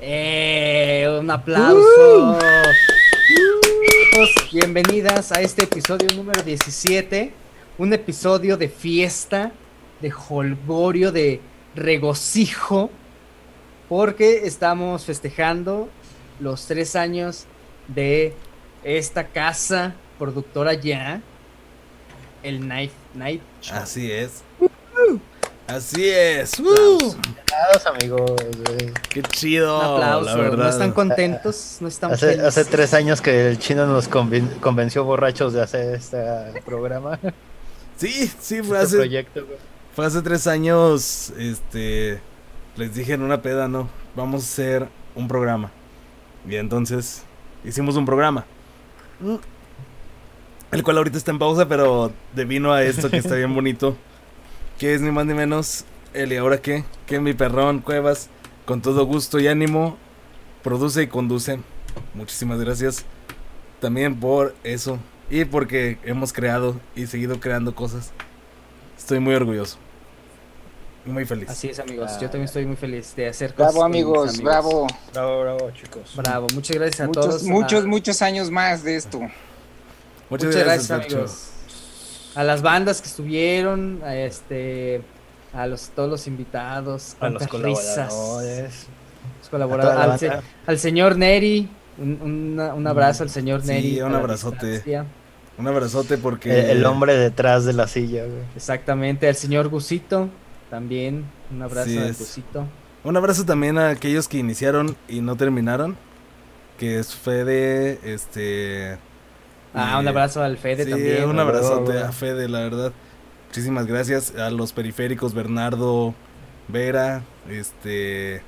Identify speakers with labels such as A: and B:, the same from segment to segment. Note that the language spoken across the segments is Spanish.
A: Eh, un aplauso. Bienvenidas a este episodio número 17. Un episodio de fiesta, de holgorio, de regocijo. Porque estamos festejando los tres años de esta casa productora ya. El Night Night Show.
B: Así es. Así es.
C: Aplausos, amigos. güey.
B: Qué chido.
A: Un aplauso.
B: la verdad.
A: ¿No están contentos? ¿No están
C: Hace,
A: felices?
C: hace tres años que el chino nos conven- convenció borrachos de hacer este programa,
B: Sí, sí,
C: este
B: fue hace,
C: proyecto. güey.
B: fue hace tres años. Este. Les dije en una peda, no. Vamos a hacer un programa. Y entonces hicimos un programa. Mm. El cual ahorita está en pausa, pero devino a esto que está bien bonito. Que es ni más ni menos el y ahora qué. Que mi perrón Cuevas, con todo gusto y ánimo, produce y conduce. Muchísimas gracias también por eso. Y porque hemos creado y seguido creando cosas. Estoy muy orgulloso. Y muy feliz.
A: Así es, amigos. Yo también estoy muy feliz de hacer cosas.
D: Bravo amigos, bravo.
C: Bravo, bravo, chicos.
A: Bravo. Muchas gracias a
D: Muchos,
A: todos.
D: muchos,
A: a-
D: muchos años más de esto.
B: Muchas,
A: Muchas gracias,
B: Fercho.
A: amigos. A las bandas que estuvieron, a este, a los todos los invitados,
C: A los
A: cuántas risas,
C: colaboradores.
A: los colaboradores, al, al señor Neri, un, una- un abrazo al señor
B: Sí,
A: Neri.
B: un abrazote. Un abrazote porque.
C: El, el hombre detrás de la silla, güey.
A: Exactamente, al señor Gusito, también, un abrazo
B: Sí
A: al. Gusito.
B: Un abrazo también a aquellos que iniciaron y no terminaron. Que es Fede, este.
A: Ah,
B: y-
A: un abrazo al Fede
B: sí,
A: también.
B: un abrazote a Fede, la verdad. Muchísimas gracias a los periféricos Bernardo Vera, este.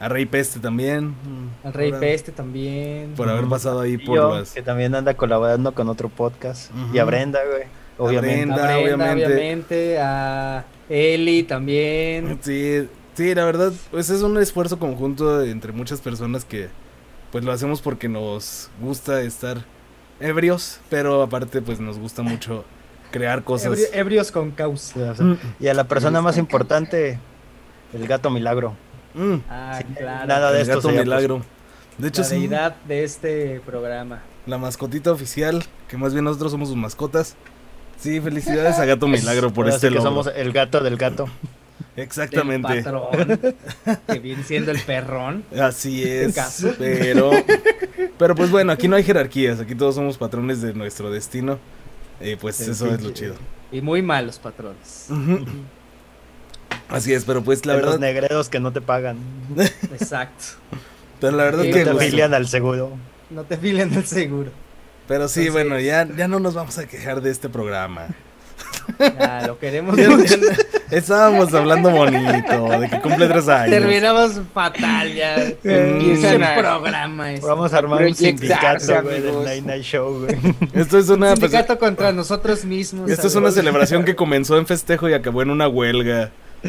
B: A Rey Peste también.
A: Al Rey
B: por-
A: Peste también.
B: Por haber pasado ahí
C: Y
B: por
C: yo,
B: las.
C: que también anda colaborando con otro podcast.
B: Ujú.
C: Y a Brenda, güey. Obviamente.
B: Brenda.
A: a Brenda,
B: obviamente.
A: obviamente, a Eli también.
B: Sí, sí, la verdad, pues es un esfuerzo conjunto entre muchas personas que pues lo hacemos porque nos gusta estar ebrios, pero aparte pues nos gusta mucho crear cosas.
A: Ebri- ebrios con causa.
C: O sea, Y a la persona más importante, el gato milagro.
B: Mm,
A: Ah,
C: Sí,
A: claro.
C: nada de
B: el
C: esto
B: gato
C: sería
B: milagro. De hecho,
A: la
B: sí,
A: deidad de este programa.
B: la mascotita oficial, que más bien nosotros somos sus mascotas. Sí, felicidades a Gato Milagro por
C: Ahora
B: este
C: sí que somos el gato del gato.
B: Exactamente.
A: Del patrón, que viene siendo el perrón.
B: Así es.
A: caso.
B: Pero, pero pues bueno, aquí no hay jerarquías, aquí todos somos patrones de nuestro destino. Y pues
C: Sí,
B: eso es lo chido.
A: Y muy malos patrones.
B: Así es, pero pues la
C: De los
B: verdad,
C: negreros que no te pagan.
A: Exacto.
B: pero la verdad
A: Sí,
C: Que
B: que
C: te
A: gusto.
C: afilian al seguro.
A: No te filen el seguro.
B: Pero sí,
A: Entonces-
B: bueno, ya, ya no nos vamos a quejar de este programa.
A: Lo queremos
B: Ya-
A: mucho.
B: ya- estábamos hablando bonito, de que cumple tres años.
A: Terminamos fatal ya.
D: Empiezan
A: el
D: a-
A: programa. este.
C: Vamos a armar un sindicato, güey, del. Night Night Show, güey.
B: Esto es una, pues,
A: Sindicato contra nosotros mismos.
B: esto es una celebración que comenzó en festejo y acabó en una huelga.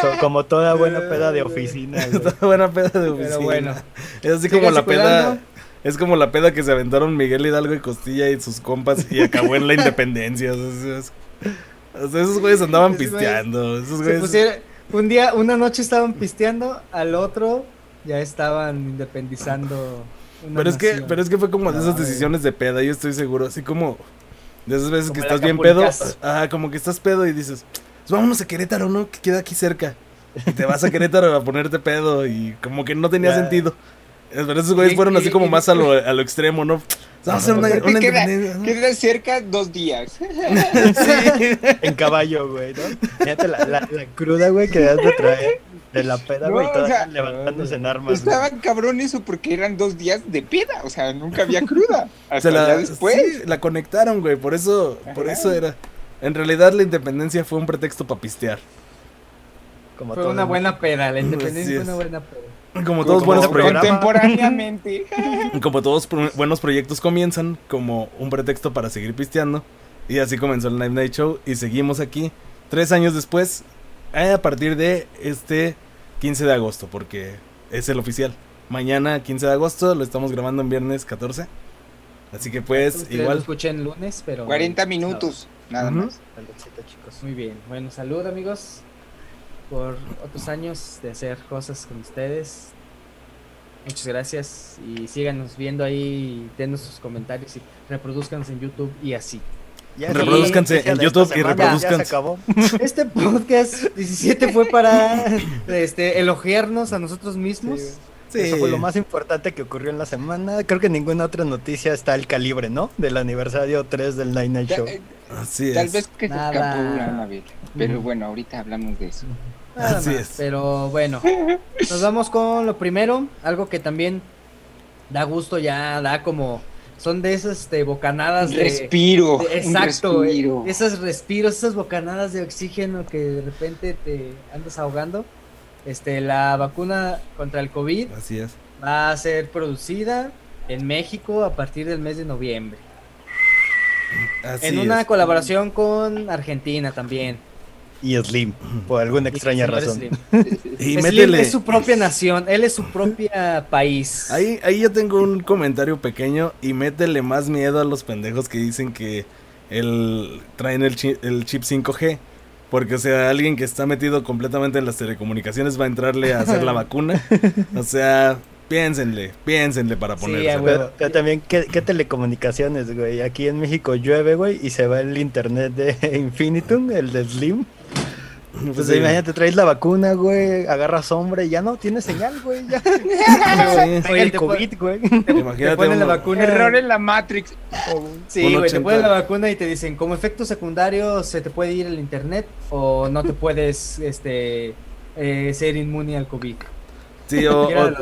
C: Co- Como toda buena peda de oficina, güey.
B: Está buena peda de oficina.
A: Pero bueno.
B: Es así como la peda.
A: cuidando.
B: Es como la peda que se aventaron Miguel Hidalgo y Costilla y sus compas y acabó en la independencia. O sea, esos güeyes andaban pisteando. Esos
A: Se
B: güeyes.
A: pusieron- un día, una noche estaban pisteando, al otro ya estaban independizando. una
B: Pero es que, pero es que fue como de esas decisiones de peda, yo estoy seguro. Así como de esas veces
A: Como
B: que estás bien pedo. Ajá, como que estás pedo y dices, pues vámonos a Querétaro, ¿no? Que queda aquí cerca. Y te vas a Querétaro a ponerte pedo y como que no tenía
C: Ya.
B: sentido. Pero esos güeyes fueron así como más a lo, a lo extremo, ¿no? Vamos a hacer una,
D: Porque
B: una
D: queda-
B: independencia. ¿no?
D: Queda cerca dos días.
B: Sí.
C: En caballo, güey, ¿no? Fíjate la, la, la cruda, güey, que debes de traer de la peda,
D: No,
C: güey,
D: o
C: todas
D: sea,
C: levantándose en armas. güey.
D: Estaban cabrón eso porque eran dos días de peda. O sea, nunca había cruda. Hasta
B: Se la,
D: después.
B: sí, la conectaron, güey, por eso, por eso era. En realidad la independencia fue un pretexto para pistear.
C: Como
A: Fue
C: todo
A: una buena peda, la independencia fue
B: es.
A: una buena peda.
B: Como todos
C: Como
B: buenos
C: otro
B: proyectos.
C: programa.
D: Contemporáneamente.
B: Como todos pro- buenos proyectos comienzan como un pretexto para seguir pisteando. Y así comenzó el Night Night Show. Y seguimos aquí tres años después. eh, A partir de este 15 de agosto. Porque es el oficial. Mañana 15 de agosto. Lo estamos grabando en viernes 14. Así que pues
A: Ustedes lo
B: igual.
A: escuchen lunes, pero.
D: 40 minutos. Nada
B: Ujú.
D: más.
C: Saludcita, chicos.
A: Muy bien. Bueno, salud amigos. Por otros años de hacer cosas con ustedes. Muchas gracias y síganos viendo ahí, denos sus comentarios y reproduzcanos en YouTube y así.
C: Ya
B: Reproduzcanse en YouTube y reproduzcanse.
C: Ya se acabó.
A: Este podcast 17 fue para este elogiarnos a nosotros mismos.
C: Sí,
B: Sí.
C: Eso fue lo más importante que ocurrió en la semana. Creo que ninguna otra noticia está al calibre, ¿no? Del aniversario 3 del Nine Night Show.
D: eh,
B: Así
D: Tal
B: es.
D: vez que se escapó una vez. Pero bueno, ahorita hablamos de eso.
A: Nada
B: Así
A: más,
B: es.
A: Pero bueno, nos vamos con lo primero, algo que también da gusto ya, da como son de esas este, bocanadas de,
D: Respiro.
A: de- exacto, eh,
D: respiro.
A: esas respiros, esas bocanadas de oxígeno que de repente te andas ahogando. Este, la vacuna contra el COVID
B: Así es.
A: va a ser producida en México a partir del mes de noviembre.
B: Así
A: en una
B: es.
A: colaboración con Argentina también.
C: Y Slim, por alguna extraña razón.
A: Slim.
B: Y
A: Slim
B: métele.
A: es su propia nación, él es su propia país.
B: Ahí, ahí yo tengo un comentario pequeño y métele más miedo a los pendejos que dicen que el, traen el, chi- el chip 5G. Porque, o sea, alguien que está metido completamente en las telecomunicaciones va a entrarle a hacer la vacuna. O sea, piénsenle, piénsenle para ponerse.
C: Pero, pero también, ¿qué, qué telecomunicaciones, güey? Aquí en México llueve, güey, y se va el internet de Infinitum, el de Slim.
B: Pues sí.
C: imagínate, traes la vacuna, güey, agarras sombra y ya no tiene señal, güey. Ya.
B: Sí.
A: Oye,
C: el
A: te
C: COVID, güey.
A: Te
B: Imagínate
A: ponen la vacuna.
D: Error en la Matrix.
A: Sí, güey, te
B: 80.
A: ponen la vacuna y te dicen, como efecto secundario se te puede ir el internet o no te puedes este eh, ser inmune al COVID.
B: Sí, o, o-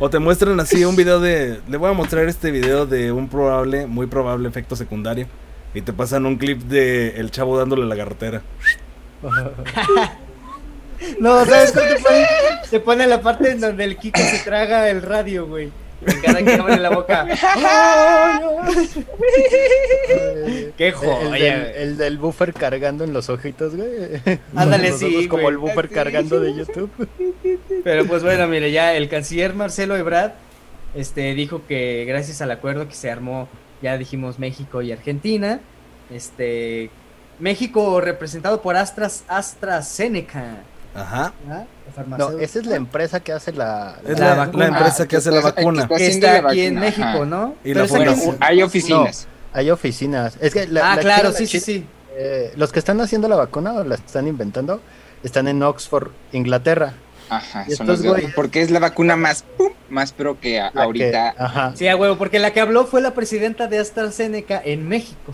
B: o te muestran así un video de... Le voy a mostrar este video de un probable, muy probable efecto secundario. Y te pasan un clip de el chavo dándole la garrotera.
A: No, ¿sabes cuál te pone? Te pone la parte en donde el Kiko se traga el radio, güey. Y Cada que abre la boca. ¡Qué
C: El,
A: joya!
C: del,
A: güey.
C: el del buffer cargando en los ojitos, güey.
A: Ándale, sí,
C: como
A: güey.
C: el buffer
D: Sí.
C: cargando de YouTube.
A: Pero pues bueno, mire, ya el canciller Marcelo Ebrard este, dijo que gracias al acuerdo que se armó, ya dijimos México y Argentina, este, México representado por Astras, AstraZeneca.
B: Ajá.
A: ¿ah? La
C: No, esa es la empresa que hace la...
B: Es
A: La
B: la,
A: vacuna.
B: la empresa que hace la vacuna.
A: que está
D: la
A: aquí en México,
D: ajá.
A: ¿no?
B: Y
A: Pero
B: la.
D: Hay oficinas.
C: Hay oficinas. Es que la-
A: ah,
C: la
A: claro, sí,
C: la
A: sí, sí.
C: eh, los que están haciendo la vacuna o la están inventando están en Oxford, Inglaterra.
D: Ajá,
C: Y
D: son los
C: güeyes-
D: Porque es la vacuna más, pum, más pro que a-
C: La que-
D: ahorita.
C: ajá.
A: Sí, a huevo, porque la que habló fue la presidenta de AstraZeneca en México.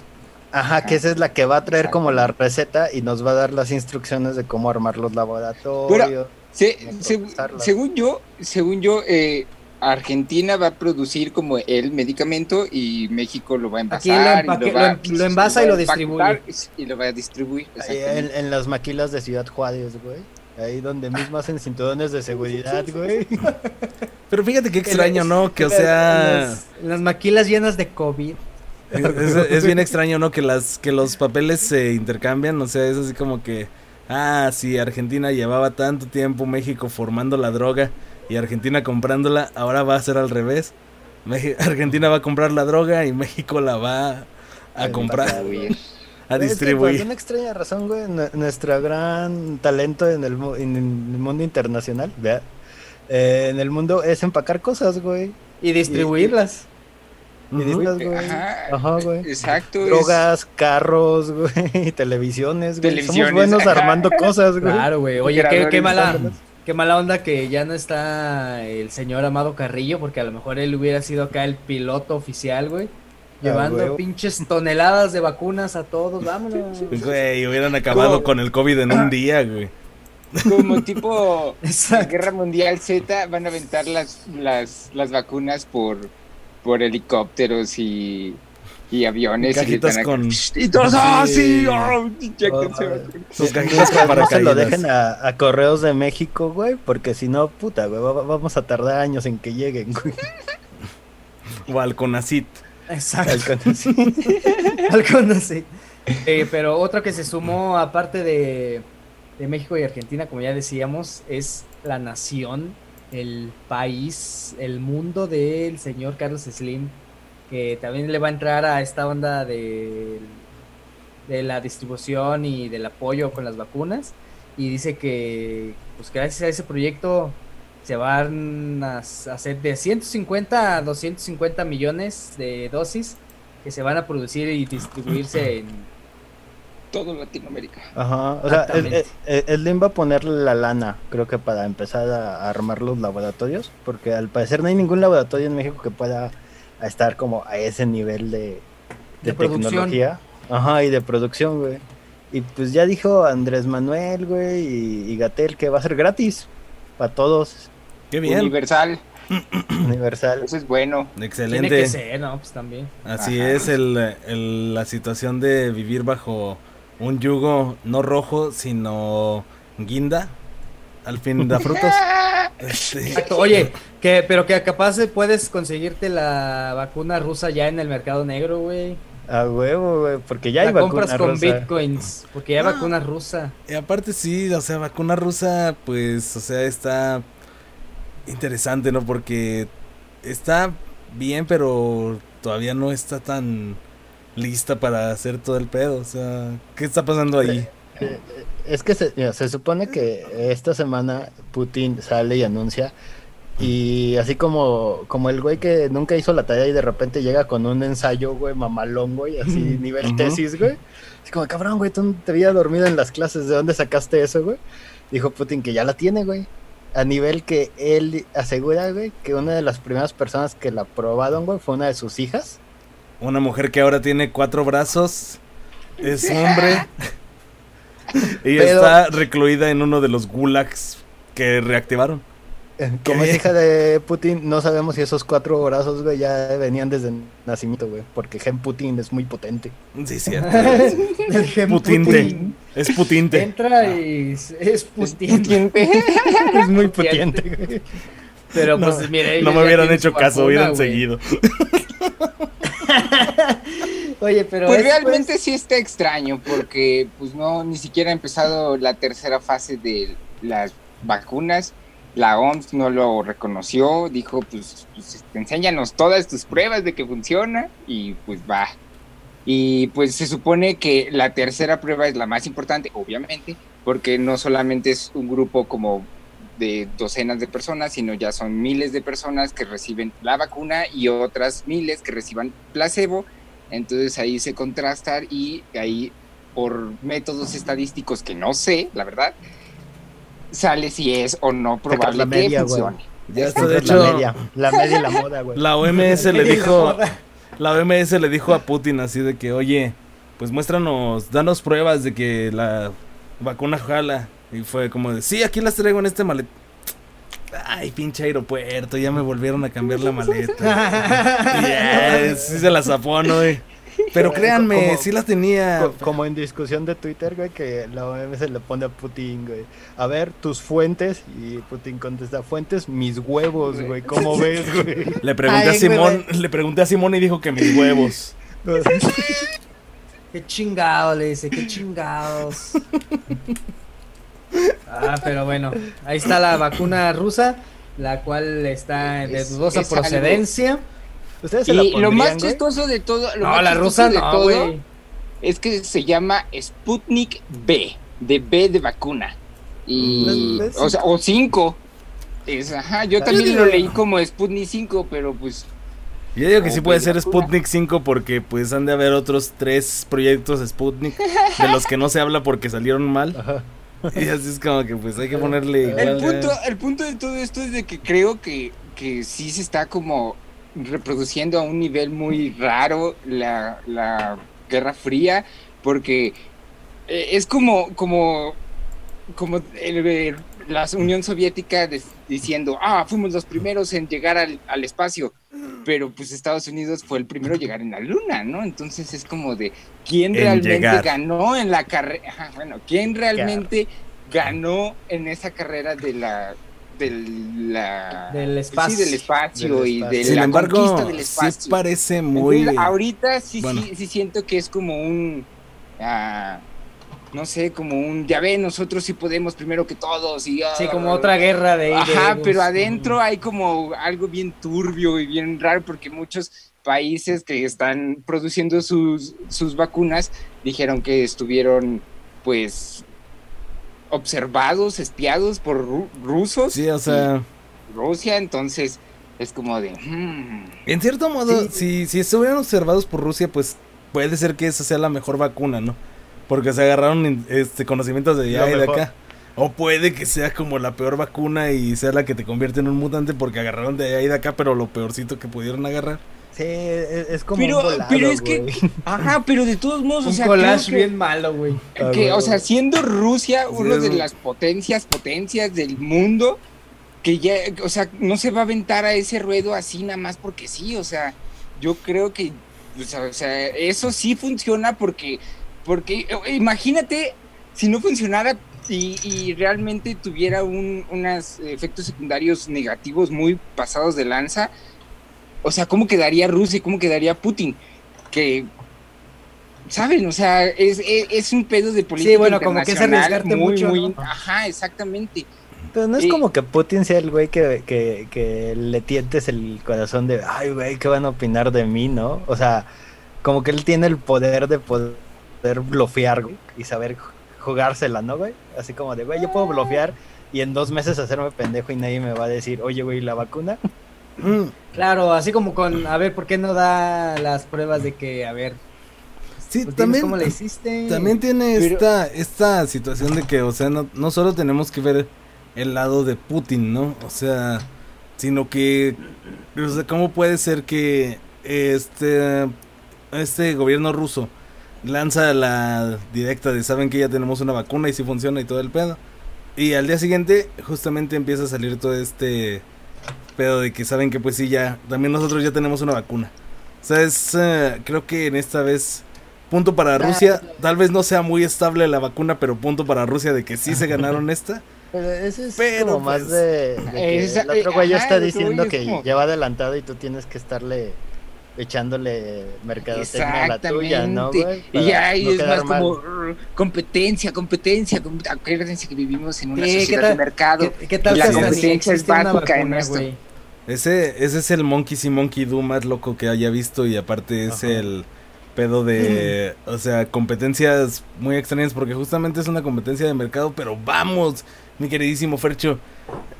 C: Ajá, que esa es la que va a traer como la receta y nos va a dar las instrucciones de cómo armar los laboratorios.
D: Se- se- según yo, según yo, eh, Argentina va a producir como el medicamento y México lo va a
A: Aquí lo
D: envasar. y
A: empaque-
D: va-
A: lo- lo envasa y
D: va
A: lo distribuye.
D: Y lo va a distribuir.
C: En, en las maquilas de Ciudad Juárez, güey. Ahí donde mismo hacen cinturones de seguridad, güey.
B: Pero fíjate qué extraño, ¿no? Que o sea...
A: en las, en las maquilas llenas de COVID.
B: Es, bien extraño, ¿no? Que las que los papeles se intercambian, o sea, es así como que ah, sí, Argentina llevaba tanto tiempo México formando la droga y Argentina comprándola, ahora va a ser al revés. Argentina va a comprar la droga y México la va a comprar,
D: Distribuir.
B: a
C: Es que por
B: distribuir.
C: una extraña razón, güey, nu- nuestro gran talento en el, mu- en el mundo internacional, vea, eh, en el mundo es empacar cosas, güey.
A: Y distribuirlas.
C: Y Dices, güey,
D: Ajá,
C: Ajá, güey.
D: Exacto. es-
C: Drogas, carros, güey, televisiones, güey.
D: Televisiones,
C: Somos buenos
D: ajá.
C: armando cosas, güey.
A: Claro, güey. Oye, qué, mala, qué mala onda que ya no está el señor Amado Carrillo, porque a lo mejor él hubiera sido acá el piloto oficial, güey. Llevando
C: huevo.
A: pinches toneladas de vacunas a todos, vámonos.
B: Güey, hubieran acabado
D: ¿Cómo?
B: con el COVID en un día, güey.
D: Como tipo
A: Exacto.
D: Guerra Mundial Z, van a aventar las, las, las vacunas por, por helicópteros y, y aviones. y
B: Cajitas
D: a-
B: con-
D: Y todos, ¡ah,
B: Sí.
D: oh, vacunas.
B: Sus cajitas con
C: no se lo
B: paracaídas.
C: dejen a, a correos de México, güey, porque si no, puta, güey, va- vamos a tardar años en que lleguen, güey.
B: O al Conacit.
A: Exacto.
C: Al conocí.
A: Algo así. Eh, pero otro que se sumó, aparte de, de México y Argentina, como ya decíamos, es la nación, el país, el mundo del señor Carlos Slim, que también le va a entrar a esta onda de, de la distribución y del apoyo con las vacunas. Y dice que, pues gracias a ese proyecto se van a hacer de 150 a 250 millones de dosis que se van a producir y distribuirse en...
D: Todo Latinoamérica.
C: Ajá, o sea, el- el Slim va a ponerle la lana, creo que para empezar a, armar los laboratorios, porque al parecer no hay ningún laboratorio en México que pueda estar como a ese nivel de, de,
A: De producción.
C: tecnología. Ajá, y de producción, güey. Y pues ya dijo Andrés Manuel, güey, y, y Gatel que va a ser gratis para todos,
B: Qué bien.
D: Universal,
C: universal.
D: eso es bueno.
A: Tiene
B: Excelente.
A: que ser, ¿no? Pues también.
B: Así
D: Ajá.
B: es el, el- la situación de vivir bajo un yugo no rojo, sino guinda. Al fin da frutos. Este,
A: Exacto. Oye, que, pero que capaz de puedes conseguirte la vacuna rusa ya en el mercado negro, güey.
C: A huevo, güey, porque ya hay
A: la compras
C: vacuna
A: con
C: rusa.
A: bitcoins, porque ya hay vacuna rusa.
B: y aparte sí, o sea, vacuna rusa, pues, o sea, está interesante, ¿no? Porque está bien, pero todavía no está tan lista para hacer todo el pedo. O sea, ¿qué está pasando ahí?
C: Eh, Es que se, mira, se supone que esta semana Putin sale y anuncia y así como, como el güey que nunca hizo la tarea y de repente llega con un ensayo, güey, mamalón, güey, así nivel tesis, güey. Así como, cabrón, güey, tú te habías dormido en las clases, ¿de dónde sacaste eso, güey? Dijo Putin que ya la tiene, güey. A nivel que él asegura, güey, que una de las primeras personas que la probaron, güey, fue una de sus hijas.
B: Una mujer que ahora tiene cuatro brazos. Es hombre. y
C: Pero-
B: está recluida en uno de los gulags que reactivaron.
C: Como
B: ¿Qué?
C: es hija de Putin, no sabemos si esos cuatro brazos, güey, ya venían desde el nacimiento, güey. Porque Gen Putin es muy potente.
B: Sí, cierto.
A: El gen
B: Putinte.
A: Putin.
B: Es putinte.
A: Entra y es- es Putin.
C: es muy
A: Putiente.
C: potente, güey.
A: Pero
B: No,
A: pues mire,
B: no me hubieran hecho caso, hubieran
A: güey.
B: seguido.
A: Oye, pero
D: Pues
A: es,
D: realmente sí está extraño porque pues no ni siquiera ha empezado la tercera fase de las vacunas. La OMS no lo reconoció, dijo pues, pues enséñanos todas tus pruebas de que funciona y pues va. Y pues se supone que la tercera prueba es la más importante, obviamente, porque no solamente es un grupo como de docenas de personas, sino ya son miles de personas que reciben la vacuna y otras miles que reciban placebo. Entonces ahí se contrastan y ahí por métodos estadísticos que no sé, la verdad, sale si es o no probable
C: la media, güey.
D: funcione.
B: Ya está,
C: Esa
B: de
C: es la
B: hecho,
C: media, la media y la moda, güey.
B: la OMS le dijo, la OMS le dijo a Putin así de que, oye, pues muéstranos, danos pruebas de que la vacuna jala. Y fue como de, sí, aquí las traigo en este maleta. Ay, pinche aeropuerto, ya me volvieron a cambiar la maleta. Sí se la zapó, ¿no? güey? Pero créanme,
C: Como-
B: sí las tenía.
C: Co- Como en discusión de Twitter, güey, que la OMS le pone a Putin, güey. A ver, tus fuentes. Y Putin contesta, fuentes, mis huevos, güey. ¿Cómo ves, güey?
B: Le pregunté
A: Ay,
B: a Simón,
A: güey.
B: le pregunté a Simón y dijo que mis huevos.
A: Qué chingado, le dice, qué chingados. Ah, pero bueno, ahí está la vacuna rusa, la cual está de dudosa
D: es
A: procedencia.
C: ¿Ustedes se la
D: Y lo más chistoso de todo, lo
A: No,
D: más
A: la rusa
D: de
A: no,
D: todo
A: güey.
D: es que se llama Sputnik B, de B de vacuna. Y, o sea, o 5. Es, ajá, yo también lo leí como Sputnik 5, pero pues
B: Yo digo que sí puede ser. Sputnik 5 porque pues han de haber otros tres proyectos Sputnik de los que no se habla porque salieron mal.
C: Ajá.
B: Y así es como que pues hay que ponerle
D: el
B: igual,
D: punto,
B: eh.
D: el punto de todo esto es de que creo que, que sí se está como reproduciendo a un nivel muy raro la, la Guerra Fría, porque eh, es como, como, como el- el- la Unión Soviética des- diciendo, ah, fuimos los primeros en llegar al, al espacio, pero pues Estados Unidos fue el primero en llegar en la Luna, ¿no? Entonces es como de, ¿quién
B: En
D: realmente
B: llegar.
D: ganó en la carrera? Bueno, ¿quién realmente ganó en esa carrera de la... De la
A: Del espacio.
D: Sí, del espacio
C: Del
D: y
C: espacio.
D: de
B: Sin
D: la
B: embargo,
D: conquista del
B: sí
D: espacio.
B: parece muy
D: Entonces, ahorita sí,
B: bueno.
D: sí, sí siento que es como un, ah, no sé, como un, ya ven, nosotros sí podemos primero que todos y...
A: Sí,
D: ah,
A: como otra guerra de...
D: Ajá, pero adentro hay como algo bien turbio y bien raro porque muchos países que están produciendo sus, sus vacunas dijeron que estuvieron pues observados, espiados por ru- rusos.
B: Sí, o sea,
D: Rusia, entonces es como de... hmm,
B: En cierto modo,
A: Sí.
B: si, si estuvieran observados por Rusia, pues puede ser que esa sea la mejor vacuna, ¿no? Porque se agarraron este conocimientos de allá y de acá. O puede que sea como la peor vacuna y sea la que te convierte en un mutante porque agarraron de allá y de acá, pero lo peorcito que pudieron agarrar.
C: Sí, es, es como
D: Pero-
C: un volado,
D: pero es que-. Ajá, pero de todos modos, o
A: Un
D: sea,
A: collage
D: que-
A: bien malo, güey.
C: Ah,
D: que, o sea, siendo Rusia
B: Sí,
D: una de las potencias, potencias del mundo, que ya, o sea, no se va a aventar a ese ruedo así nada más porque sí, o sea, yo creo que, o sea, o sea, eso sí funciona porque, porque, eh, imagínate si no funcionara y, y realmente tuviera un, unos efectos secundarios negativos muy pasados de lanza, o sea, ¿cómo quedaría Rusia y cómo quedaría Putin? Que ¿Saben? O sea, es, es, es un pedo de política
A: bueno, como que es arriesgarte
D: muy,
A: mucho,
D: muy-
A: ¿no?
D: Ajá, exactamente.
C: Pero no es
D: Y-
C: como que Putin sea el güey que, que, que le tientes el corazón de, ay, güey, ¿qué van a opinar de mí, no? O sea, como que él tiene el poder de poder blofear güey, y saber ju- jugársela, ¿no, güey? Así como de, güey, yo puedo blofear y en dos meses hacerme pendejo y nadie me va a decir, oye, güey, ¿la vacuna?
A: Claro, así como con, a ver, ¿por qué no da las pruebas de que, a ver,
B: Sí,
A: pues,
B: también,
A: cómo le hiciste?
B: también tiene
D: Pero-
B: esta, esta situación de que, o sea, no, no solo tenemos que ver el lado de Putin, ¿no? O sea, sino que, o sea, ¿cómo puede ser que este, este gobierno ruso lanza la directa de saben que ya tenemos una vacuna y si funciona y todo el pedo? Y al día siguiente justamente empieza a salir todo este pedo de que saben que pues sí ya, también nosotros ya tenemos una vacuna. O sea, es, eh, creo que en esta vez punto para Rusia, tal vez no sea muy estable la vacuna, pero punto para Rusia de que sí se ganaron esta.
C: Pero ese es
B: Pero,
C: como más
B: pues,
C: de, de que
D: esa-
C: el otro güey ya está
D: que
C: diciendo
D: voy es
C: que
D: como-
C: ya va adelantado y tú tienes que estarle echándole mercadotecnia a la tuya, ¿no, güey?
D: Y ya y
C: no
D: es más
C: mal.
D: como "Rr, competencia, competencia. com- Acuérdense que vivimos en una
A: ¿qué
D: sociedad
A: tal-
D: de mercado.
A: ¿Qué, qué tal
D: La competencia es
A: existe una
D: básica en esto.
A: güey?
B: Ese, ese es el Monkey see Monkey Do más loco que haya visto y aparte es
C: Ajá.
B: el pedo de, o sea, competencias muy extrañas porque justamente es una competencia de mercado, pero vamos, mi queridísimo Fercho,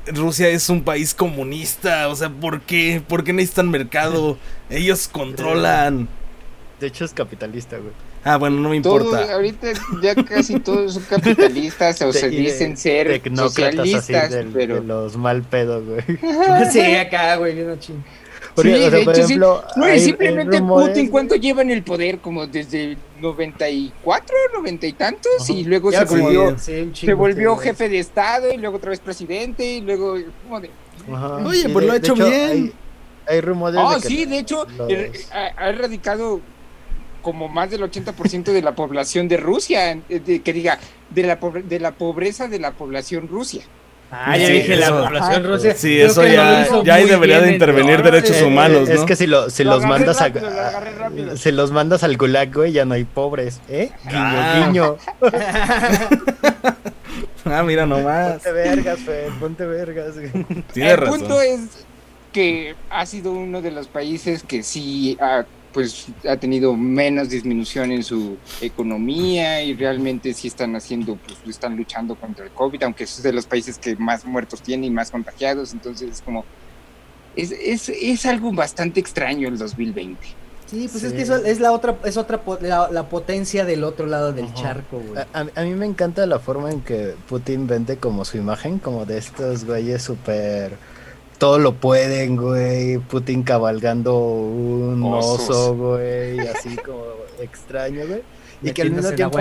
B: Rusia es un país comunista, o sea, ¿por qué? ¿Por qué necesitan mercado? Ellos controlan.
C: De hecho es capitalista, güey.
B: Ah, bueno, no me
D: Todo,
B: importa.
D: ahorita ya casi todos son capitalistas o se dicen ser
C: Tecnócratas así
D: socialistas,
C: del-
D: pero
C: de los mal pedos, güey.
A: Sí, acá, güey, bien ching.
C: Porque,
D: Sí,
C: o sea,
D: de
C: por
D: hecho, sí.
C: ejemplo,
D: No, y
C: hay-
D: simplemente Putin. ¿cuánto lleva en el poder? Como desde 94, 90 y tantos,
C: Ajá.
D: y luego
A: Ya
D: se volvió,
A: Sí,
D: se volvió
A: sí,
D: jefe de Estado, y luego otra vez presidente, y luego como de...
C: Ajá.
B: Oye, pues lo ha hecho
C: hecho,
B: bien.
C: Hay, hay rumores
D: Oh,
C: de que
D: sí, de hecho,
C: los-
D: ha, erradicado como más del 80% de la población de Rusia, eh, de- que diga, de la, de la pobreza de la población Rusia.
A: Ah, ya
B: Sí,
A: dije la
B: eso-
A: población
D: Ajá.
A: rusa.
B: Sí, eso ya, ya ahí debería de intervenir derechos
C: Eh,
B: humanos,
C: eh,
B: ¿no?
C: Es que si, lo, si
D: Lo
C: los mandas
D: rápido,
C: a,
D: lo agarré rápido.
C: si los mandas al gulag, güey, ya no hay pobres, ¿eh? Guiño,
B: Ah.
C: guiño.
B: Ah, mira nomás.
C: Ponte vergas, Fer, ponte vergas. güey.
D: El
B: razón.
D: punto es que ha sido uno de los países que sí ha, pues, ha tenido menos disminución en su economía y realmente sí están haciendo, pues están luchando contra el COVID, aunque es de los países que más muertos tiene y más contagiados, entonces es como... Es, es, es algo bastante extraño el 2020.
A: Sí, pues es
C: Sí.
A: que eso es la otra, es otra po- la, la potencia del otro lado del
C: Ajá.
A: charco, güey.
C: A- a mí me encanta la forma en que Putin vende como su imagen, como de estos güeyes súper... Todo lo pueden, güey. Putin cabalgando un
D: Osos.
C: oso, güey. Así como extraño, güey. Y que al mismo tiempo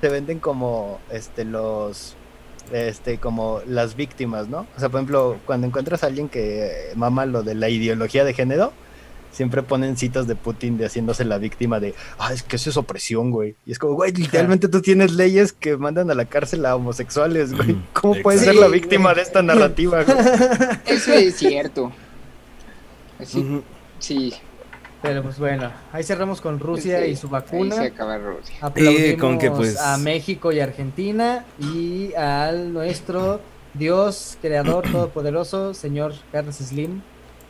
C: te venden como este los este como las víctimas, ¿no? O sea, por ejemplo, cuando encuentras a alguien que mama lo de la ideología de género, siempre ponen citas de Putin de haciéndose la víctima de, ah, es que eso es opresión, güey. Y es como, güey, literalmente tú tienes leyes que mandan a la cárcel a homosexuales, güey.
B: Mm,
C: ¿Cómo puedes ser la víctima de esta narrativa, güey?
D: Eso es cierto.
B: Ujú.
D: sí,
A: Pero pues bueno, ahí cerramos con Rusia
D: Sí,
A: y su
D: ahí
A: vacuna.
D: se acaba Rusia.
A: Aplaudimos
B: con que, pues-
A: a México y Argentina y al nuestro Dios, creador todopoderoso, señor Carlos Slim.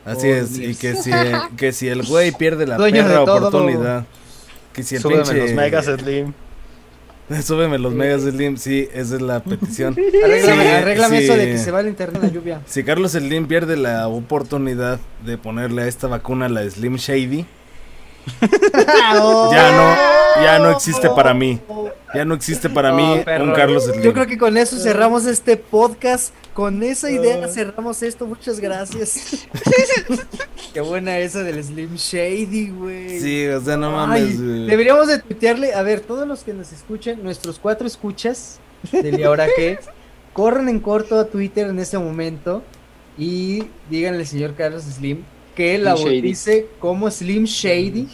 B: Así es, y que si, que si el güey pierde la
A: Dueño todo.
B: oportunidad, que si el
C: Súbeme
B: pinche...
C: los megas, Slim.
B: Súbeme los megas Slim, sí, esa es la petición.
A: Arréglame,
B: Sí,
A: arréglame
B: sí.
A: eso de que se va el internet la lluvia.
B: Si Carlos Slim pierde la oportunidad de ponerle a esta vacuna la Slim Shady, ya no, ya no existe para mí. Ya no existe para mí
A: Oh, perro.
B: un Carlos Slim.
A: Yo creo que con eso cerramos este podcast. Con esa idea cerramos esto. Muchas gracias. Qué buena esa del Slim Shady, güey.
B: Sí, o sea, no mames.
A: deberíamos de tuitearle, a ver, todos los que nos escuchen, nuestros cuatro escuchas del y ahora qué, corran en corto a Twitter en este momento y díganle al señor Carlos Slim que la
D: Slim Shady.
A: bautice como Slim Shady.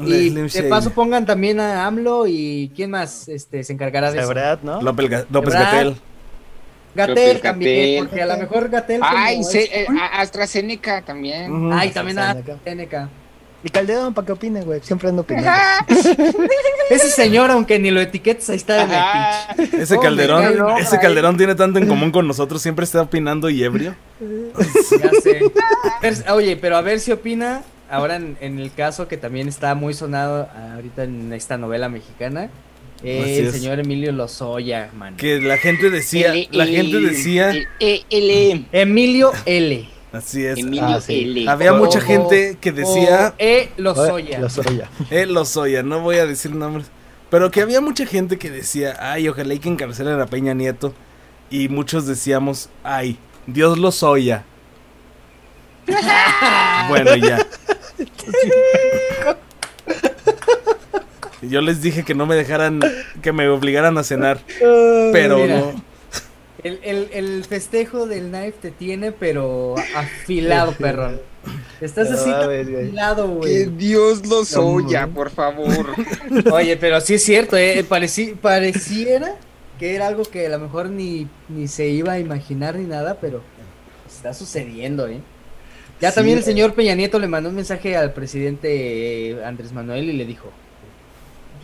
A: Y
B: Slim
A: de
B: Shady.
A: paso pongan también a AMLO y quién más este, se encargará de eso.
C: Sebrad, ¿no?
B: López. Gatel.
A: Gatel también,
D: Gatell.
A: porque a lo mejor Gatel.
D: Ay, se- eh, AstraZeneca también.
B: Ujú.
A: Ay, también a
C: AstraZeneca. Y Calderón, ¿para qué opine, güey? Siempre ando opinando.
A: Ese señor, aunque ni lo etiquetes, ahí está en el pitch.
B: Ese Calderón, ese Calderón tiene tanto en común con nosotros, siempre está opinando y ebrio.
A: Ya sé. Oye, pero a ver si opina. Ahora en, en el caso que también está muy sonado ahorita en esta novela mexicana. eh, el señor Emilio Lozoya, man.
B: Que la gente decía,
D: L-
B: la
D: L-
B: gente decía,
D: L- E- L-
A: Emilio L.
B: así es.
D: Emilio
C: Ah, sí.
B: Había mucha gente que decía,
A: o E. Lozoya.
C: Lo soy ya.
B: eh, Lozoya, no voy a decir nombres, pero que había mucha gente que decía, ay, ojalá y que encarcelen a Peña Nieto. Y muchos decíamos, ay, Dios Lozoya. bueno, ya. Yo les dije que no me dejaran, que me obligaran a cenar, pero
A: Mira.
B: no.
A: El, el, el festejo del knife te tiene, pero afilado, perrón. Estás así
C: No mames, güey.
A: afilado,
D: Que. Dios lo soya, por favor.
A: Oye, pero sí es cierto, eh, pareci- pareciera que era algo que a lo mejor ni, ni se iba a imaginar ni nada, pero está sucediendo, ¿eh? Ya
C: Sí.
A: también el señor Peña Nieto le mandó un mensaje al presidente eh, Andrés Manuel y le dijo,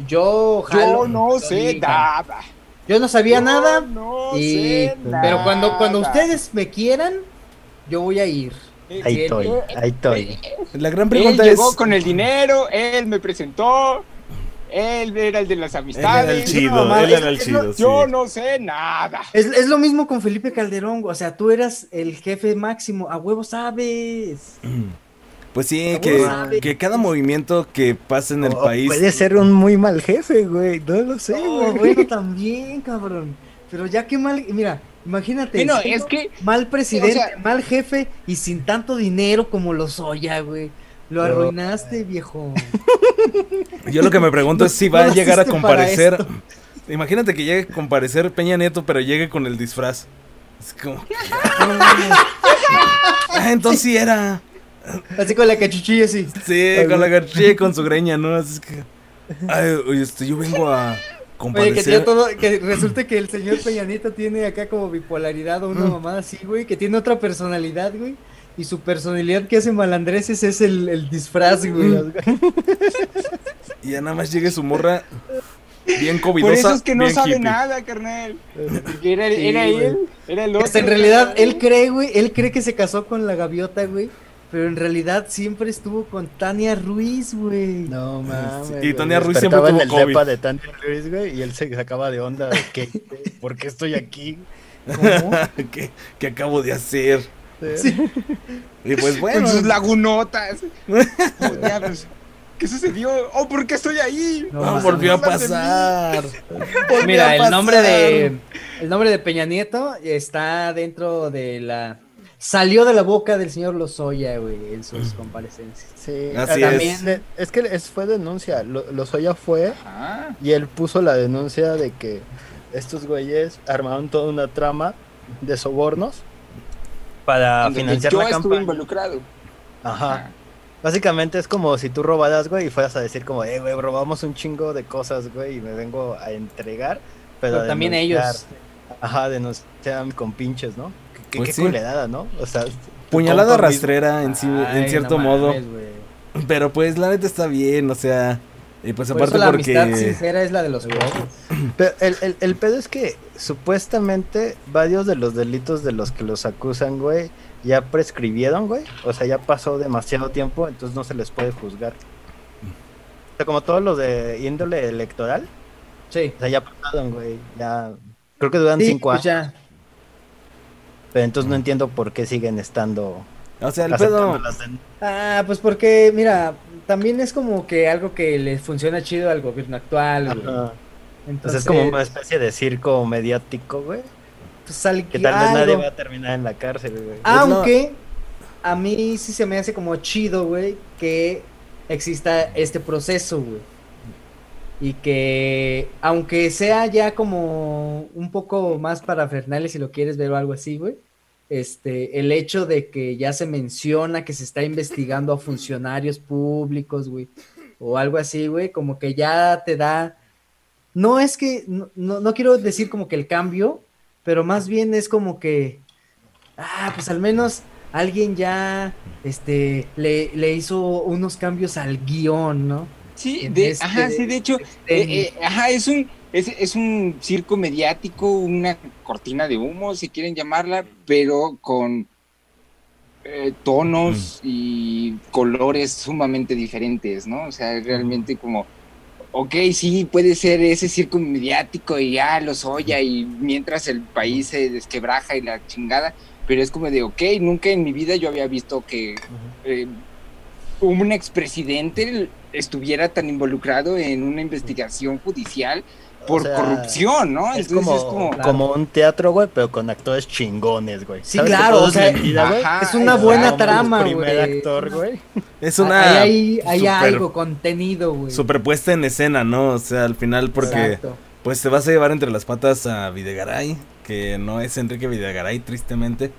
A: yo jalo,
D: Yo no sé
A: digan".
D: nada.
A: Yo no sabía
D: Yo
A: nada,
D: no
A: y,
D: sé
A: pero cuando, cuando
D: nada.
A: ustedes me quieran, yo voy a ir.
C: Ahí estoy, ahí estoy.
B: La gran
D: Él
B: pregunta es,
D: llegó con el dinero, él me presentó, él era el de las
B: él
D: amistades.
B: era el chido,
A: mamá,
B: él era el chido, sí.
D: Yo no sé nada.
A: Es, es lo mismo con Felipe Calderón, o sea, tú eras el jefe máximo, a huevo sabes.
B: Pues sí,
A: ¿Cómo
B: que, que cada movimiento que pasa en el
C: O
B: país.
C: Puede ser un muy mal jefe, güey. No lo sé,
A: No,
C: güey.
A: bueno, también, cabrón. Pero ya qué mal, mira, imagínate.
D: Bueno, es que
A: Mal presidente,
D: o sea-
A: mal jefe y sin tanto dinero como lo soya, güey. Lo arruinaste, viejo.
B: Yo lo que me pregunto es si
A: No
B: va a llegar a comparecer. Imagínate que llegue a comparecer Peña Nieto, pero llegue con el disfraz. Es como. ah, entonces sí era.
A: Así con la cachuchilla así.
B: Sí, con la garchilla y con su greña, ¿no? Así es que. Ay, oye, este, yo vengo a
A: Oye, que todo, que resulta que el señor Peña Nieto tiene acá como bipolaridad o
B: Mm.
A: una mamada así, güey, que tiene otra personalidad, güey. Y su personalidad que hace malandreses es el, el disfraz, güey.
B: Mm. Y ya nada más llegue su morra bien covidosa.
D: por eso es que no
B: bien
D: sabe
B: hippie.
D: nada, carnal. Porque era,
A: Sí,
D: él, era el otro.
A: Hasta en realidad, él cree, güey, él cree que se casó con la gaviota, güey. Pero en realidad siempre estuvo con Tania Ruiz, güey.
C: No mames.
B: Y. Tania Ruiz siempre
C: Despertaba en
B: tuvo
C: el
B: COVID.
C: depa de Tania Ruiz, güey, y él se sacaba de onda de que, ¿por qué estoy aquí?
A: ¿Cómo?
B: ¿Qué, qué acabo de hacer?
A: Sí.
B: Y pues
D: Con
B: bueno.
D: sus lagunotas. Diablos. ¿Qué sucedió? Oh, ¿por qué estoy ahí?
A: No,
B: Ah,
A: mames.
B: volvió a pasar.
A: Mira, el nombre de el nombre de Peña Nieto está dentro de la salió de la boca del señor Lozoya, güey, en sus comparecencias.
C: Sí,
B: Así
C: también
A: es.
C: de- es que es, fue denuncia. Lo, Lozoya fue
D: Ah,
C: y él puso la denuncia de que estos güeyes armaron toda una trama de sobornos para financiar
D: yo
C: la
D: estuve
C: campaña.
D: involucrado.
C: Ajá. Básicamente es como si tú robaras, güey, y fueras a decir como, eh, güey, robamos un chingo de cosas, güey, y me vengo a entregar. Pero,
A: Pero
C: a
A: también ellos.
C: Ajá, denunciar con pinches, ¿no? Qué,
B: Pues
C: qué
B: sí.
C: culerada, ¿no? O sea,
B: Puñalada rastrera en, sí- en
A: Ay,
B: cierto
A: no
B: modo.
A: mames.
B: Pero pues la neta está bien, o sea. Y pues
A: Por
B: aparte
A: eso la
B: porque.
A: amistad sincera es la de los pobres.
C: Pero el, el, el pedo es que supuestamente varios de los delitos de los que los acusan, güey, ya prescribieron, güey. O sea, ya pasó demasiado tiempo, entonces no se les puede juzgar. O sea, como todos los de índole electoral,
A: Sí.
C: O sea, ya pasaron, güey. Ya. Creo que duran
A: Sí,
C: cinco
A: pues
C: años.
A: ya.
C: Pero entonces no entiendo por qué siguen estando.
B: O sea, el pedo.
A: Ah, pues porque, mira, también es como que algo que le funciona chido al gobierno actual, güey.
C: Entonces
A: Entonces,
C: es como una especie de circo mediático, güey.
A: pues, al-
C: Que tal vez nadie va a terminar en la cárcel, güey.
A: Aunque a mí sí se me hace como chido, güey, que exista este proceso, güey. Y que, aunque sea ya como un poco más parafernales si lo quieres ver o algo así, güey, este, el hecho de que ya se menciona que se está investigando a funcionarios públicos, güey, o algo así, güey, como que ya te da, no es que, no, no, no quiero decir como que el cambio, pero más bien es como que, ah, pues al menos alguien ya, este, le, le hizo unos cambios al guion, ¿no?
D: Sí, de,
A: este-
D: ajá, sí, de hecho,
A: este-
D: eh, eh, ajá, es un, es, es un circo mediático, una cortina de humo, si quieren llamarla, pero con eh, tonos y colores sumamente diferentes, ¿no? O sea, realmente como, ok, sí, puede ser ese circo mediático y ya los oya y mientras el país se desquebraja y la chingada, pero es como de, ok, nunca en mi vida yo había visto que eh, un expresidente estuviera tan involucrado en una investigación judicial por
C: O sea,
D: corrupción, ¿no?
C: Es
D: Entonces
C: como,
D: es como...
C: como un teatro, güey, pero con actores chingones, güey.
A: Sí,
C: ¿Sabes que
A: claro, o
C: es
A: sea,
C: mentira, güey?
D: ajá,
A: es una buena trama,
C: el primer
A: güey.
C: actor, güey.
B: Es una.
A: Hay, hay
B: super-
A: algo, contenido, güey.
B: Superpuesta en escena, ¿no? O sea, al final, porque.
A: Exacto.
B: Pues te vas a llevar entre las patas a Videgaray, que no es Enrique Videgaray, tristemente,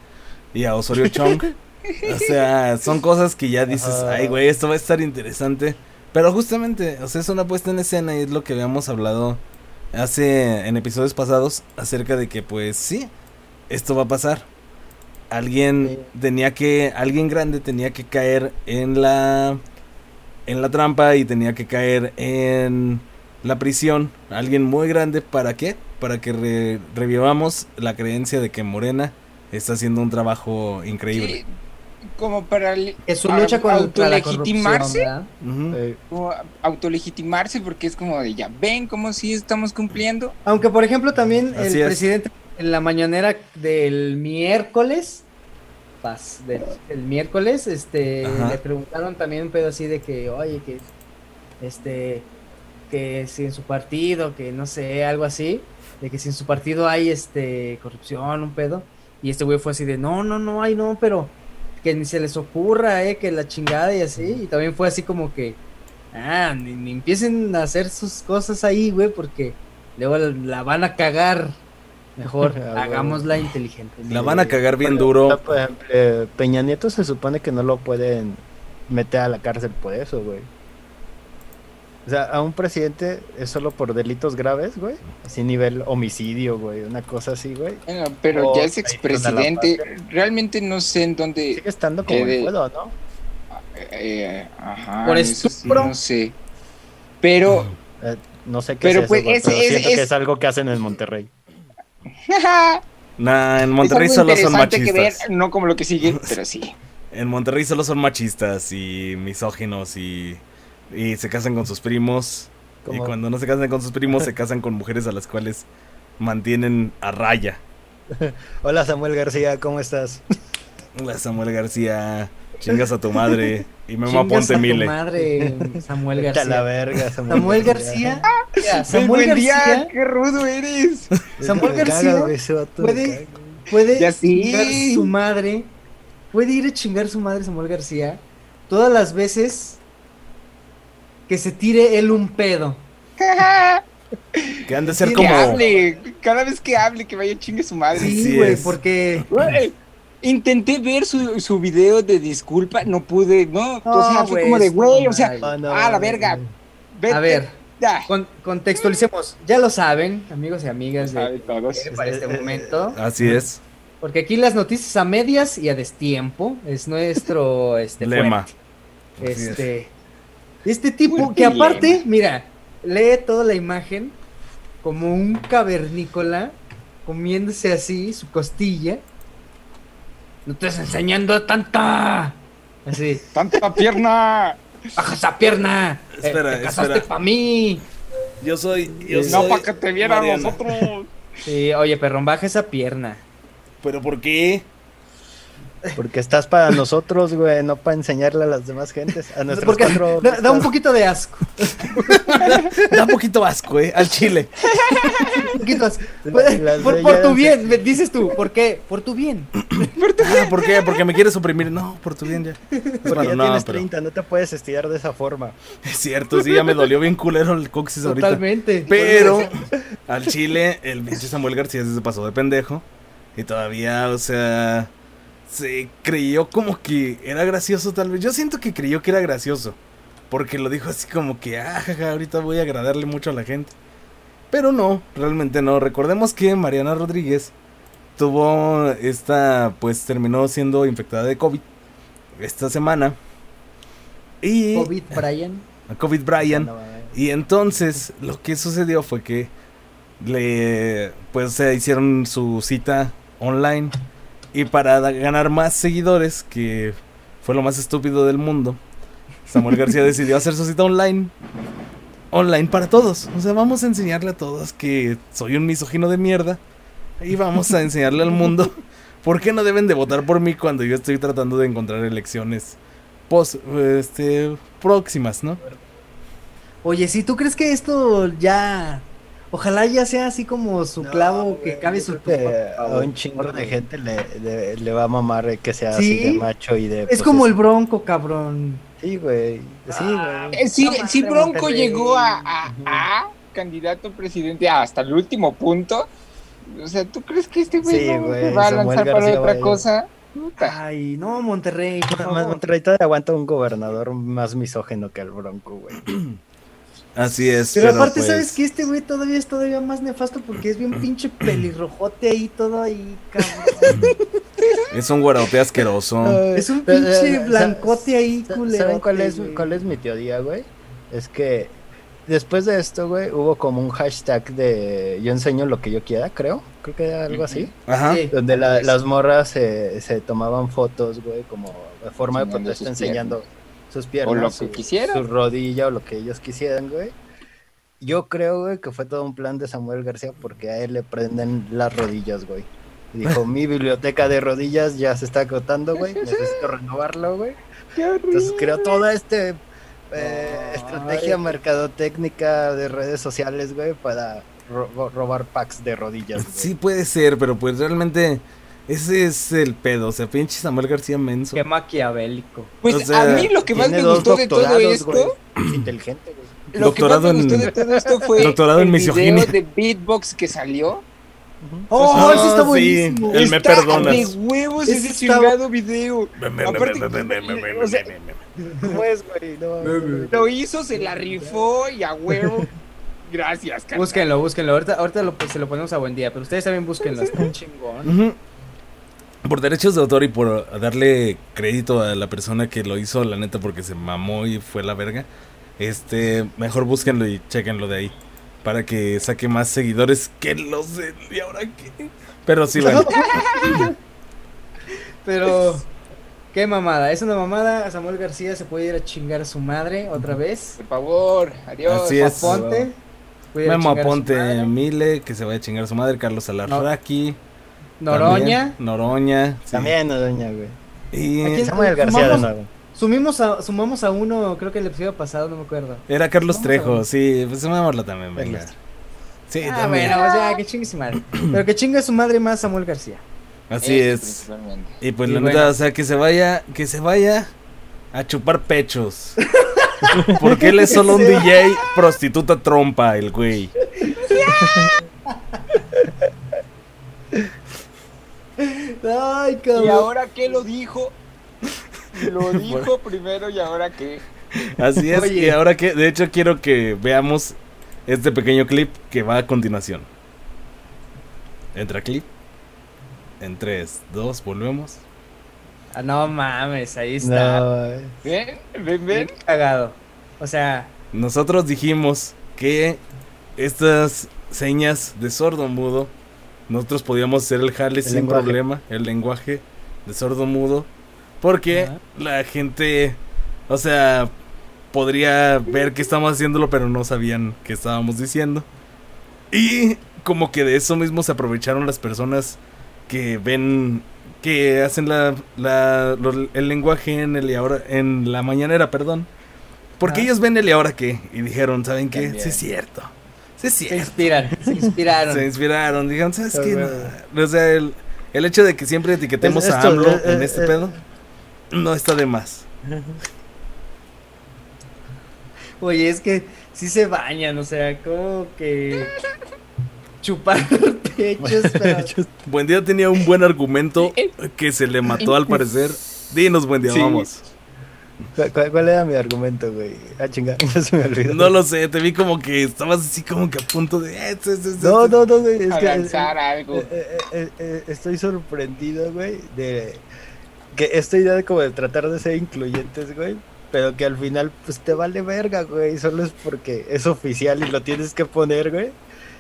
B: y a Osorio Chong. o sea, son cosas que ya dices,
C: Ajá.
B: ay, güey, esto va a estar interesante. Pero justamente, o sea, es una puesta en escena y es lo que habíamos hablado hace en episodios pasados acerca de que, pues sí, esto va a pasar. Alguien
C: Sí.
B: tenía que, alguien grande tenía que caer en la, en la trampa y tenía que caer en la prisión. Alguien muy grande, ¿para qué? Para que re- revivamos la creencia de que Morena está haciendo un trabajo increíble.
D: Sí, como para
A: Es su lucha contra la corrupción,
D: autolegitimarse, como autolegitimarse porque es como de ya ven cómo sí estamos cumpliendo.
A: Aunque, por ejemplo, también
B: Así
A: el
B: es.
A: presidente en la mañanera del miércoles, pas, del, el miércoles, este,
B: Ajá.
A: le preguntaron también un pedo así de que, oye, que, este, que si en su partido, que no sé, algo así, de que si en su partido hay, este, corrupción, un pedo, y este güey fue así de, no, no, no hay, no, pero que ni se les ocurra, eh, que la chingada y así, y también fue así como que, ah, ni, ni empiecen a hacer sus cosas ahí, güey, porque luego la van a cagar. Mejor
C: Ah,
A: hagámosla inteligente.
B: La van a cagar bien duro.
C: por ejemplo, Peña Nieto se supone que no lo pueden meter a la cárcel por eso, güey. O sea, a un presidente es solo por delitos graves, güey. Así nivel homicidio, güey. Una cosa así, güey.
D: Bueno, pero
C: O
D: ya es expresidente. Realmente no sé en dónde.
C: Sigue estando como el
D: de-
C: puedo, ¿no?
D: eh, ajá,
A: Por
D: eso sí,
A: estupro.
D: no sé. Pero
C: Eh, no sé qué
D: Pero,
C: es eso,
D: pues,
C: güey,
D: ese-
C: pero
D: ese-
C: siento que
D: es-
C: es algo que hacen en Monterrey.
B: Nah, en
D: es
B: Monterrey solo son
D: interesante que ver,
B: machistas.
D: no como lo que sigue, pero sí.
B: En Monterrey solo son machistas y misóginos y, y se casan con sus primos. Y cuando no se casan con sus primos, se casan con mujeres a las cuales mantienen a raya.
C: Hola Samuel García, ¿cómo estás?
B: Hola Samuel García, chingas a tu madre. Y Memo
A: Chingas
B: Aponte
A: a tu
B: Mile.
A: madre, Samuel
C: Vete a la
A: García.
C: verga, Samuel,
A: Samuel García. mira,
D: Muy
A: Samuel García
D: qué rudo eres.
A: Samuel
C: Me
A: García
C: me
A: puede-
C: caga.
A: puede
D: Ya sí.
A: chingar su madre. Puede ir a chingar su madre Samuel García todas las veces que se tire él un pedo.
B: Que han de ser como.
D: hable, cada vez que hable, que vaya chingue su madre.
A: Sí, güey, porque
D: Intenté ver su, su video de disculpa, no pude, no, o sea, fue como de, güey, o sea.
C: Ah, no,
D: ah, la verga, vete,
A: A ver, con- contextualicemos. Ya lo saben, amigos y amigas de
D: Sabe todos.
A: para este momento.
B: Así es.
A: Porque aquí las noticias a medias y a destiempo es nuestro este,
B: Lema.
A: fuerte.
B: Así es.
A: Este, este tipo
D: Fuerte
A: que aparte, mira, lee toda la imagen como un cavernícola comiéndose así su costilla. No te estás enseñando tanta. Así,
D: Tanta pierna.
A: baja esa pierna. eh,
B: Espera,
A: te casaste para mí.
B: Yo soy. Yo.
D: No,
B: soy
D: para que te vieran
B: Mariana.
D: nosotros.
A: Sí, oye, perrón, baja esa pierna.
B: ¿Pero por qué?
C: Porque estás para nosotros, güey, no para enseñarle a las demás gentes. A nuestros
A: Porque
C: cuatro.
A: da, da un poquito de asco.
B: Da un poquito asco, ¿eh? Al chile.
A: Un poquito de asco. Por, por tu bien, me dices tú. ¿Por qué? Por tu bien.
B: Ah, ¿Por qué? Porque me quieres oprimir. No, por tu bien ya.
C: Porque
B: Bueno,
C: ya
B: no,
C: tienes
B: pero
C: 30, no te puedes estirar de esa forma.
B: es cierto, sí, ya me dolió bien culero el coxis ahorita.
A: Totalmente.
B: Pero al chile, el pinche Samuel García se pasó de pendejo. Y todavía, o sea, se creyó como que era gracioso tal vez. Yo siento que creyó que era gracioso. Porque lo dijo así como que, ah, jaja, ahorita voy a agradarle mucho a la gente. Pero no, realmente no. Recordemos que Mariana Rodríguez tuvo esta, pues terminó siendo infectada de COVID esta semana. Y
A: COVID, Brian.
B: COVID Brian.
C: No.
B: Y entonces lo que sucedió fue que le pues se hicieron su cita online y para ganar más seguidores, que fue lo más estúpido del mundo, Samuel García decidió hacer su cita online. Online para todos. O sea, vamos a enseñarle a todos que soy un misógino de mierda. Y vamos a enseñarle al mundo por qué no deben de votar por mí cuando yo estoy tratando de encontrar elecciones pos, este, próximas, ¿no?
A: Oye, si tú crees que esto ya. Ojalá ya sea así como su
C: No,
A: clavo que cabe su
C: que a un chingo de gente le, le, le va a mamar que sea
A: ¿Sí?
C: así de macho y de.
A: Es
C: pues,
A: como el bronco, cabrón.
C: Sí, güey. Sí,
A: Ah,
C: güey.
D: Eh, Si,
A: No, madre,
D: Bronco llegó a, a- a candidato presidente hasta el último punto, o sea, ¿tú crees que este güey
C: Sí,
D: no
C: güey,
D: va a lanzar para otra cosa? Puta.
A: Ay, no, Monterrey,
C: Más. Monterrey todavía aguanta un gobernador más misógeno que el Bronco, güey.
B: Así es.
A: Pero, aparte,
B: pues,
A: ¿sabes que Este güey todavía es todavía más nefasto porque es bien pinche pelirrojote ahí, todo ahí, cabrón.
B: Es un guaraote asqueroso.
A: Es un pinche
C: eh,
A: blancote ahí, culero.
C: ¿Saben cuál es, cuál es mi teoría, güey? Es que después de esto, güey, hubo como un hashtag de yo enseño lo que yo quiera, creo. Creo que era algo así.
B: Ajá.
A: Sí.
C: Donde la- las morras se, se tomaban fotos, güey, como de forma de
D: Enseñando
C: protesta, enseñando sus piernas.
D: O lo que
C: su-
D: quisieran.
C: Su rodilla o lo que ellos quisieran, güey. Yo creo, güey, que fue todo un plan de Samuel García porque a él le prenden las rodillas, güey. Y Dijo, mi biblioteca de rodillas ya se está agotando, güey. Necesito renovarlo, güey. Entonces creó toda este eh, estrategia mercadotécnica de redes sociales, güey, para ro- robar packs de rodillas. güey.
B: Sí puede ser, pero pues realmente ese es el pedo. O sea, pinche Samuel García Menso.
A: Qué maquiavélico.
D: Pues
B: O sea,
D: a mí lo que más me gustó de todo esto,
C: güey. Es inteligente, güey.
D: lo que más
B: Doctorado
D: me gustó
B: en-
D: de todo esto fue
B: Doctorado en
D: el
B: misoginia.
D: video de beatbox que salió.
A: ¡Oh,
B: Ah,
A: ese está
B: sí,
A: buenísimo!
B: El me
D: Está
B: perdonas.
D: de huevos
A: Ese
D: chingado video. Aparte, o sea,
C: ¿Cómo es, güey? No,
D: Lo hizo, se la rifó y a huevo. Gracias, carnal.
A: Búsquenlo, búsquenlo. Ahorita, ahorita lo, se lo ponemos a buen día, pero ustedes también búsquenlo. Está chingón.
B: Ujú. Por derechos de autor y por darle crédito a la persona que lo hizo, la neta, porque se mamó y fue la verga. Este, mejor búsquenlo y chequenlo de ahí. Para que saque más seguidores que los de. ¿Y ahora qué? Pero sí, bueno.
A: Pero, qué mamada. Es una mamada. Samuel García se puede ir a chingar a su madre otra vez.
D: Por favor, adiós.
B: Así es.
A: Aponte.
B: Memo Aponte. Mile, que se vaya a chingar a su madre. Carlos Alarraqui.
A: Noroña.
B: también, Noroña. sí.
C: También, no, doña, güey.
B: Y
A: ¿A quién?
C: Samuel García de nuevo.
A: Sumimos a, sumamos a uno, creo que el episodio pasado, no me acuerdo.
B: era Carlos Trejo, sí. Pues sumémoslo también, venga. Sí,
A: ah,
B: también.
A: bueno, o sea, que chingue su madre. Pero que chingue su madre más Samuel García.
B: Así es.
D: principalmente.
B: Y pues
A: Y
B: la
A: bueno.
B: neta, o sea, que se vaya, que se vaya a chupar pechos. Porque él es solo un DJ prostituta trompa, el güey.
A: Ay,
D: ¿Y
A: cabrón.
D: ahora qué lo dijo? Lo dijo primero y ahora qué.
B: Así es.
A: Oye.
B: Y ahora que, de hecho, quiero que veamos este pequeño clip que va a continuación. Entra clip. En 3, 2, volvemos.
A: Ah, no mames, ahí está.
C: No, eh.
D: ¿Ven? ¿Ven?
A: Bien
D: ¿Ven?
A: cagado. O sea,
B: Nosotros dijimos que estas señas de sordo mudo, nosotros podíamos hacer el jale sin
C: lenguaje.
B: problema, el lenguaje de sordo mudo, porque
A: Ajá.
B: la gente, o sea, podría ver que estábamos haciéndolo, pero no sabían qué estábamos diciendo. Y como que de eso mismo se aprovecharon las personas que ven, que hacen la, la- lo- el lenguaje en el y ahora, en la mañanera, perdón. Porque
A: Ah.
B: ellos ven el y ahora qué, y dijeron, ¿saben qué?
D: También.
B: Sí es cierto. Sí
A: Se inspiran, se inspiraron.
B: Se inspiraron, dijeron, ¿sabes
C: Ah,
B: qué? No, O sea, el, el hecho de que siempre etiquetemos
C: Es-
B: a AMLO
C: eh,
B: en
C: eh,
B: este
C: eh.
B: pedo, no está de más.
A: Oye, es que sí se bañan, o sea, como que chupar pechos, pero...
B: Buen día tenía un buen argumento que se le mató al parecer. Dinos, buen día,
D: Sí.
B: vamos.
C: ¿Cuál, cuál- era mi argumento, güey? Ah, chinga, ya se me olvidó.
B: No lo sé, te vi como que estabas así como que a punto de... eh, este, este, este,
C: No, no, no, güey. Es que, eh,
D: algo.
C: eh, eh, eh, eh, estoy sorprendido, güey, de que esta idea de como de tratar de ser incluyentes, güey, pero que al final pues te vale verga, güey, solo es porque es oficial y lo tienes que poner, güey,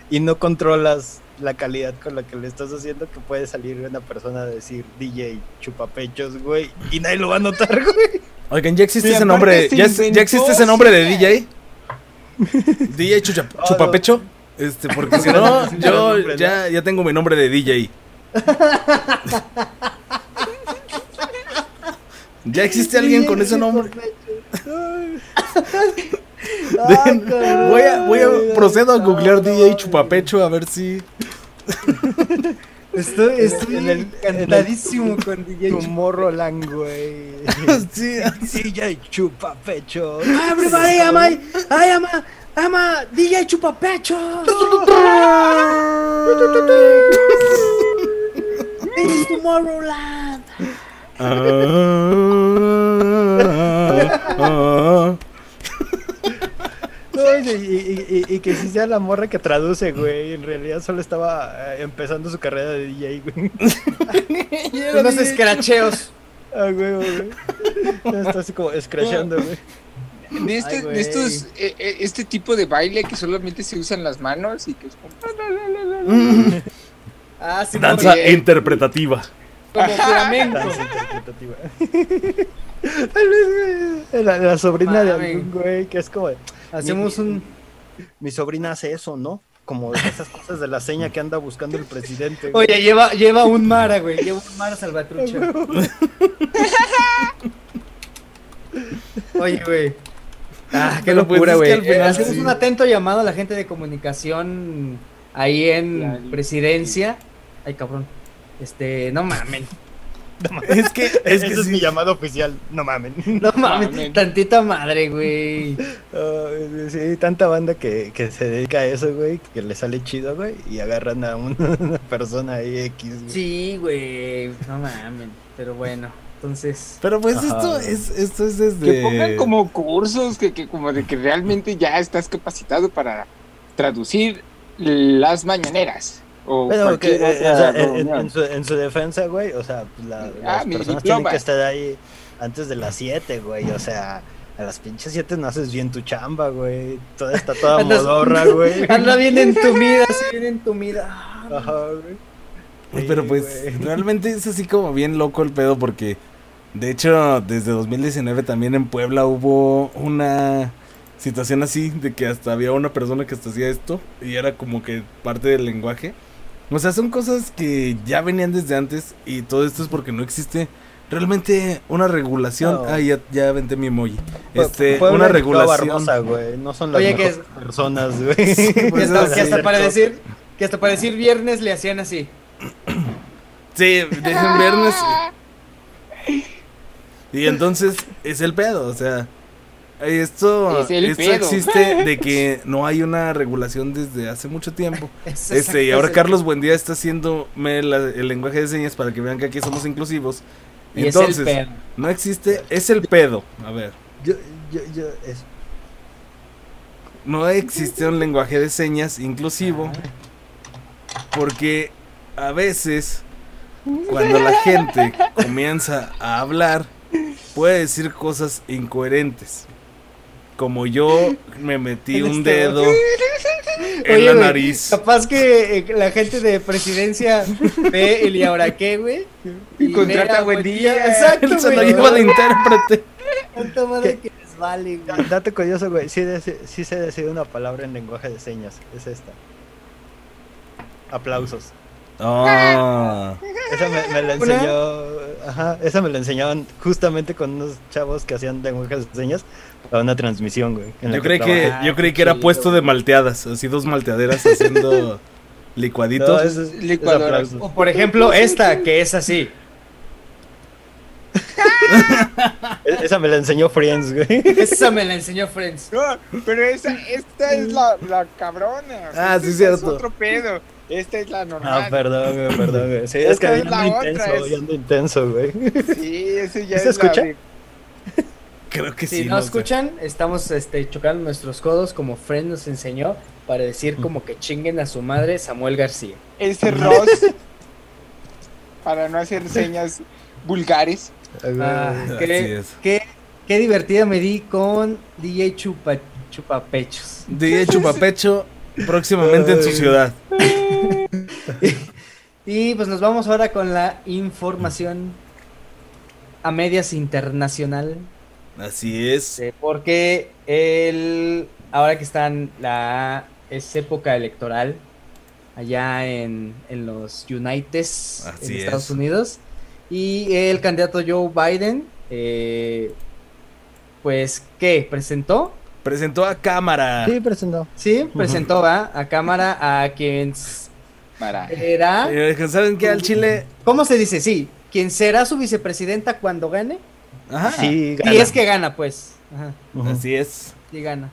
C: y no controlas la calidad con la que le estás haciendo que puede salir una persona a decir DJ chupapechos, güey, y nadie lo va a notar, güey.
B: Oigan, ya existe ese nombre. ¿Ya, existe ese nombre de. DJ? DJ Chucha- Chupapecho. Este, porque si no, yo ya, ya tengo mi nombre de DJ. ¿Ya existe alguien con ese nombre? Dejen- voy a, voy a procedo a googlear DJ Chupapecho a ver si.
A: Estoy, estoy
C: En el-
A: encantadísimo con DJ
C: Tomorrowland, güey.
B: Sí,
C: DJ chupapecho.
A: Everybody, ama, I am a, I'm a DJ Chupapecho. This is Tomorrowland.
B: Ah,
C: No, y, y- y- y que si sea la morra que traduce, güey. En realidad solo estaba eh, empezando su carrera de DJ, güey.
A: Unos escracheos.
C: Ah, güey, güey. Está así como escrachando, güey.
D: De, este,
A: Ay,
D: de estos, eh, eh, este tipo de baile que solamente se usan las manos y que es como...
A: Ah, sí,
B: Danza interpretativa.
A: como flamenco.
C: Danza interpretativa. La, la sobrina de algún güey que es como.
A: Hacemos
C: mi,
A: un.
C: Mi sobrina hace eso, ¿no? Como de esas cosas de la seña que anda buscando el presidente. güey.
A: Oye, lleva, lleva un Mara, güey. Lleva un Mara salvatrucha. Oye, güey. Ah, qué
B: Pero, pues,
A: locura,
B: es que
A: güey.
B: al final
A: Eh, Hacemos
B: sí.
A: un atento llamado a la gente de comunicación ahí en
D: La-
A: presidencia. Ay, cabrón. Este, no mamen.
B: Es que, es
C: Ese
B: que
C: es mi llamado oficial. No mamen.
A: No mamen.
D: Mamen.
A: Tantita madre, güey.
C: Sí, tanta banda que, que se dedica a eso, güey, que le sale chido, güey, y agarran a una, una persona ahí X, güey.
A: Sí, güey. No mamen. Pero bueno, entonces.
B: Pero pues
C: Ajá.
B: esto es, esto es desde.
D: Que pongan como cursos, que, que como de que realmente ya estás capacitado para traducir las mañaneras. O
C: Pero que, eh, o sea, en, su, en su defensa, güey, o sea, pues, la-
D: Ah,
C: las
D: mi
C: personas
D: diploma.
C: tienen que estar ahí antes de las 7, güey, o sea, a las pinches 7 no haces bien tu chamba, güey, toda está toda
A: Andas-
C: modorra, güey.
A: Anda bien entumida, sí, bien entumida.
C: Ajá, güey.
B: Pues, Pero
C: Sí,
B: pues
C: güey.
B: realmente es así como bien loco el pedo porque de hecho desde 2019 también en Puebla hubo una situación así de que hasta había una persona que hasta hacía esto y era como que parte del lenguaje. O sea, son cosas que ya venían desde antes y todo esto es porque no existe realmente una regulación.
C: No.
B: Ah, ya, ya aventé mi emoji. Este, una regulación.
C: Barbosa, güey, no son las
A: Oye, que
C: mejores personas, güey.
B: Sí,
A: Que
B: pues,
A: hasta, que para decir, que hasta para decir viernes le hacían así.
B: Sí, dejen viernes. Y entonces es el pedo, o sea, esto,
D: Es
B: esto
D: pedo.
B: existe de que no hay una regulación desde hace mucho tiempo.
A: Es
B: Este, y ahora
A: es el-
B: Carlos Buendía está haciendo el lenguaje de señas para que vean que aquí somos inclusivos.
A: Y
B: Entonces,
A: es el pedo.
B: no existe, es el pedo. A ver,
C: Yo, yo, yo, es,
B: no existe un lenguaje de señas inclusivo porque a veces cuando la gente comienza a hablar puede decir cosas incoherentes. Como yo me metí
A: En
B: un
A: este-
B: dedo en
A: Oye,
B: la nariz.
A: Capaz que eh, la gente de presidencia ve el y ahora qué, güey.
D: Y contrata
A: a
D: a Buendía.
A: Exacto,
B: Él se lo lleva de intérprete.
A: Tanta madre que vale, güey.
C: Dato curioso, güey. Sí, sí se decide una palabra en lenguaje de señas. Es esta. Aplausos.
B: Ah,
C: Esa me, me la enseñó. Ajá, esa me la enseñaban justamente con unos chavos que hacían lenguaje de señas para una transmisión, güey.
B: yo creí que, yo creí que era
A: chido,
B: puesto
A: güey.
B: de malteadas, así dos malteaderas haciendo licuaditos.
C: es, es.
A: O por ejemplo, esta, que es así.
C: E- Esa me la enseñó Friends, güey.
A: Esa me la enseñó Friends.
D: No, pero esa, esta es la, la cabrona.
B: Ah, sí,
D: es
B: cierto.
D: otro pedo. Esta es la normal.
C: Ah, perdón, güey, perdón, güey. Sí, es que
D: Esta es la otra,
C: intenso,
D: es-
C: ya ando intenso, güey.
D: Sí, ese ya
C: ¿Se
D: es
C: escucha?
D: la
B: Creo que
A: Si
B: sí.
A: no
B: sé.
A: escuchan, estamos este, chocando nuestros codos como Friends nos enseñó para decir como que chinguen a su madre Samuel García.
D: ese Ross. para no hacer señas vulgares.
A: Ah,
B: Así
A: qué,
B: es.
A: qué, qué divertida me di con DJ Chupa, Chupapechos.
B: DJ Chupapecho próximamente en su ciudad.
A: Y pues nos vamos ahora con la información a medias internacional.
B: Así es.
A: eh, Porque el, ahora que están la es época electoral allá en, en los Unites
B: Así
A: en Estados
B: es.
A: Unidos y el candidato Joe Biden eh, pues qué presentó
B: Presentó a cámara.
C: Sí, presentó.
A: sí presentó ¿va? a cámara a quien será
B: ¿Saben qué? Al Chile.
A: cómo se dice sí quien será su vicepresidenta cuando gane
B: Ajá.
C: Sí,
A: y
C: gana.
A: es que gana pues Ajá.
B: Así es.
A: sí gana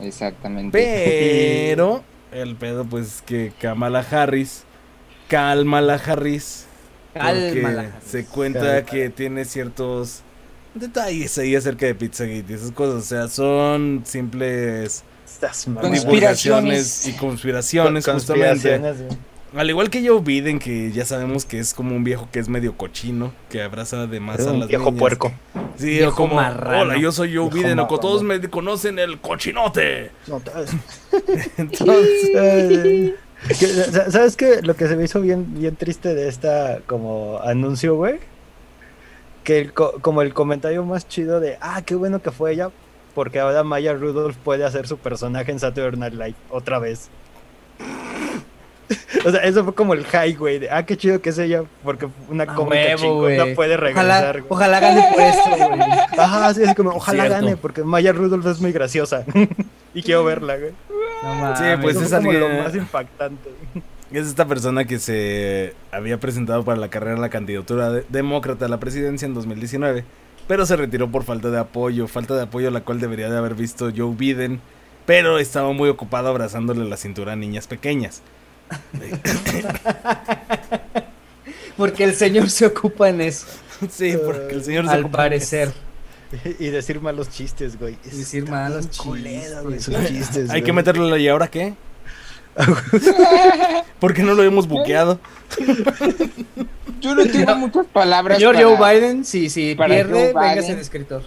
D: Exactamente.
B: Pero el pedo, pues, que Kamala Harris. Cálmala Harris. porque
A: Cálmala, Harris.
B: Se cuenta
C: Cálmala.
B: que tiene ciertos detalles ahí acerca de Pizzagate y esas cosas. O sea, son simples Divulgaciones y conspiraciones, justamente.
C: Conspiraciones, güey.
B: Al igual que Joe Biden, que ya sabemos que es como un viejo que es medio cochino, que abraza de más a las
C: viejo
B: niñas.
C: puerco.
B: Sí,
A: Viejo
B: como,
A: marrano.
B: hola, yo soy Joe
C: Viejo
B: Biden, o
C: marrano.
B: todos me conocen el cochinote.
C: No,
B: Entonces,
C: Eh, ¿Sabes qué? Lo que se me hizo bien, bien triste de esta como anuncio, güey. Que el co- como el comentario más chido de, ah, qué bueno que fue ella, porque ahora Maya Rudolph puede hacer su personaje en Saturday Night Live otra vez. o sea, eso fue como el high, güey, de, ah, qué chido que es ella, porque una
A: A
C: cómica
A: huevo,
C: chingona puede regresar.
A: ojalá gane por esto, güey.
C: Ajá, sí, es como, ojalá
B: Cierto.
C: gane, porque Maya Rudolph es muy graciosa. y quiero verla, güey.
A: No mames.
B: Sí, pues
C: Eso
B: es
C: como lo
B: alguien-
C: más impactante.
B: es esta persona que se había presentado para la carrera en la candidatura de- demócrata a la presidencia en 2019, pero se retiró por falta de apoyo, falta de apoyo la cual debería de haber visto Joe Biden, pero estaba muy ocupado abrazándole la cintura a niñas pequeñas.
A: Porque el señor se ocupa en eso,
B: Sí, porque el señor se
A: al
B: ocupa-
A: parecer.
C: Y decir malos chistes, güey.
A: Y decir malos chistes.
C: culero, güey, chistes,
B: Hay que meterle la y ahora qué? ¿Por qué no lo hemos buqueado?
D: Yo no tengo muchas palabras
A: Señor
D: para-
A: Joe Biden, si, si
D: para
A: pierde, véngase de escritor.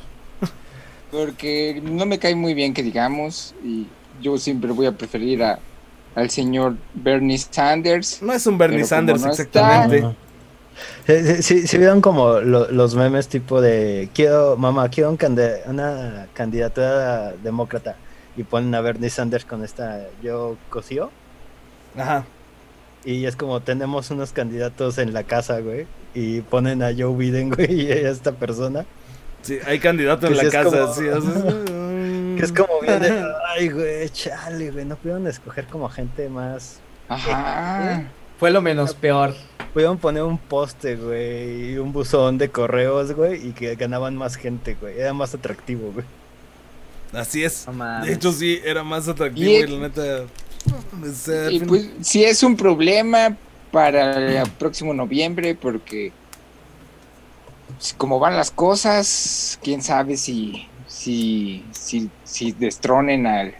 D: porque no me cae muy bien que digamos y yo siempre voy a preferir a, al señor Bernie Sanders.
B: No es un Bernie Sanders
D: no
B: exactamente.
C: Ajá. Sí, sí, sí, sí vieron como lo- los memes tipo de quiero, mamá, quiero un cande- una candidatura demócrata y ponen a Bernie Sanders con esta yo cosío
B: Ajá.
C: y es como tenemos unos candidatos en la casa, güey, y ponen a Joe Biden, güey, y a esta persona
B: Sí, hay candidato en la
C: sí
B: casa.
C: como-
B: sí, o sea, es-
C: que es como bien de, ay, güey, chale, güey, no pudieron escoger como gente más
D: Ajá.
A: Fue lo menos peor.
C: Pudieron poner un poste, güey, y un buzón de correos, güey, y que ganaban más gente, güey. Era más atractivo, güey.
B: Así es. De hecho, sí, era más atractivo
D: Y-
B: y la neta. O sea,
D: Y pues sí es un problema para el próximo noviembre porque pues, como van las cosas, quién sabe si si si, si destronen al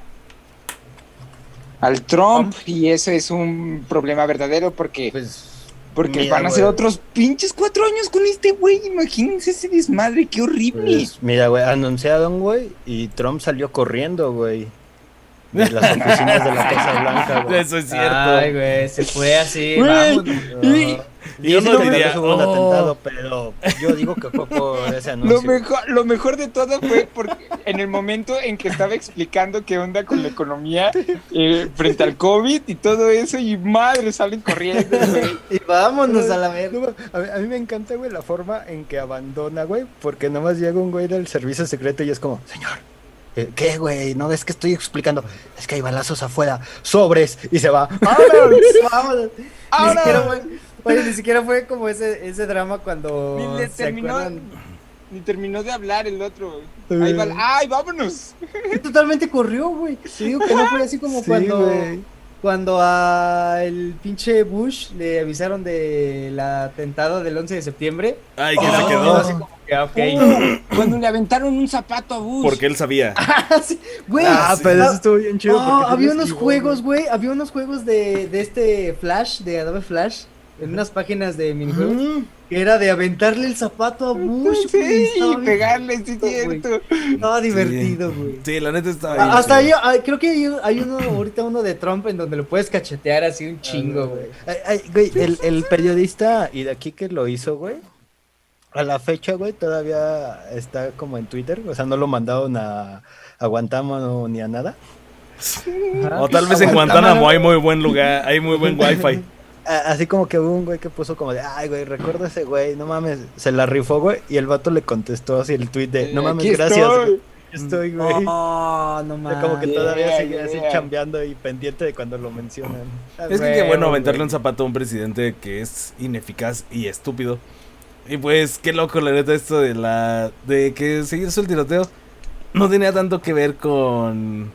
D: al Trump y eso es un problema verdadero porque
A: Pues,
D: porque
C: mira,
D: van a ser otros pinches cuatro años con este güey, imagínense ese desmadre, qué horrible.
C: Pues, mira, güey, anunciaron, güey, y Trump salió corriendo, güey. De las oficinas de la Casa Blanca, güey.
B: Eso es cierto.
A: Ay, güey, se fue así. Vámonos.
C: Y, y
B: Yo
C: eso
B: no diría,
C: hubo un
B: "Oh".
C: atentado, pero yo digo que fue por ese anuncio.
D: Lo mejor, lo mejor de todo fue porque en el momento en que estaba explicando qué onda con la economía eh, frente al COVID y todo eso, y madre, salen corriendo, güey.
A: Y vámonos a la verga.
C: a, mí, me encanta, güey, la forma en que abandona, güey, porque nomás llega un güey del servicio secreto y es como, señor, ¿qué, güey? No ves que estoy explicando, es que hay balazos afuera, sobres, y se va.
A: Vámonos, vámonos. Ni
D: Ahora.
A: siquiera fue, oye, ni siquiera fue como ese, ese drama cuando
D: Ni le
A: se
D: terminó, ni terminó de hablar el otro. Ahí va, ¡Ay, vámonos!
A: Totalmente corrió, güey. Te digo que no fue así como
C: Sí,
A: cuando. Cuando a el pinche Bush le avisaron del atentado del 11 de septiembre.
B: Ay, que
A: Oh.
B: se quedó.
A: Así como que, ok.
D: Uh, cuando le aventaron un zapato a Bush.
B: Porque él sabía.
A: Sí, Güey,
C: Ah, pero eso estuvo bien chido.
A: Ah,
C: porque
A: había unos
C: esquivó,
A: juegos, güey. Había unos juegos de, de este Flash, de Adobe Flash, en unas páginas de minijuegos, que era de aventarle el zapato a Bush. güey.
D: Sí,
A: bien-
D: pegarle, sí, cierto.
A: Estaba divertido, güey.
B: Sí, la neta estaba bien
A: Hasta ahí, ah, creo que hay, hay uno, ahorita uno de Trump en donde lo puedes cachetear así un chingo, güey.
C: Ay, ay, güey, el, el periodista y de aquí que lo hizo, güey. A la fecha, güey, todavía está como en Twitter. O sea, no lo mandaron a, a Guantánamo ni a nada.
B: O tal vez en Guantánamo hay muy buen lugar, hay muy buen wifi.
C: Así como que hubo un güey que puso como de, ay, güey, recuerdo ese güey, no mames, se la rifó, güey. Y el vato le contestó así el tweet de, no mames,
D: Aquí
C: gracias.
D: estoy.
C: Estoy, güey.
A: Oh, no mames.
C: como que todavía
D: Yeah,
C: sigue así
D: yeah.
C: chambeando y pendiente de cuando lo mencionan.
B: Es que qué bueno aventarle
A: güey.
B: un zapato a un presidente que es ineficaz y estúpido. Y pues qué loco la neta esto de la de que se hizo el tiroteo. No tenía tanto que ver con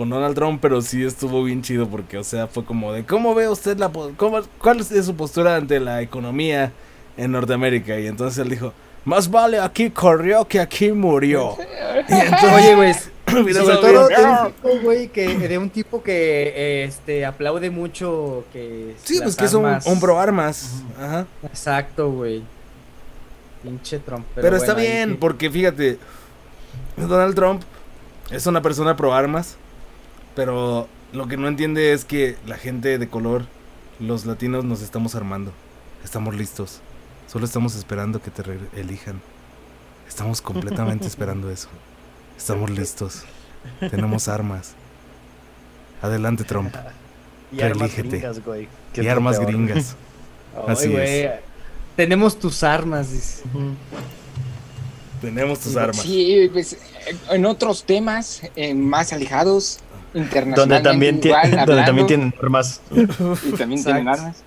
B: con Donald Trump, pero sí estuvo bien chido porque o sea, fue como de ¿cómo ve usted la cómo- cuál es su postura ante la economía en Norteamérica? Y entonces él dijo, "Más vale aquí corrió que aquí murió." Y entonces,
A: Oye, güey,
B: Mira,
A: sobre todo de un tipo, güey, que, de un tipo que este, aplaude mucho que...
B: Sí, pues que es un,
A: armas-
B: un pro armas. Ajá.
A: Exacto, güey. Pinche Trump.
B: Pero, está
A: bueno,
B: bien,
A: que-
B: porque fíjate, Donald Trump es una persona pro armas, pero lo que no entiende es que la gente de color, los latinos, nos estamos armando. Estamos listos. Solo estamos esperando que te re- elijan. Estamos completamente esperando eso. Estamos listos. Tenemos armas. Adelante, Trump.
C: Y armas gringas, güey. que
B: Y armas
C: peor.
B: gringas.
A: Ay,
B: Así
A: güey,
B: es.
A: Tenemos tus armas, dice.
B: Tenemos tus armas.
D: Sí, pues en otros temas eh, más alejados,
C: Donde
D: internacionalmente
C: también,
D: igual,
C: tiene, donde también tienen armas.
D: y también tienen armas.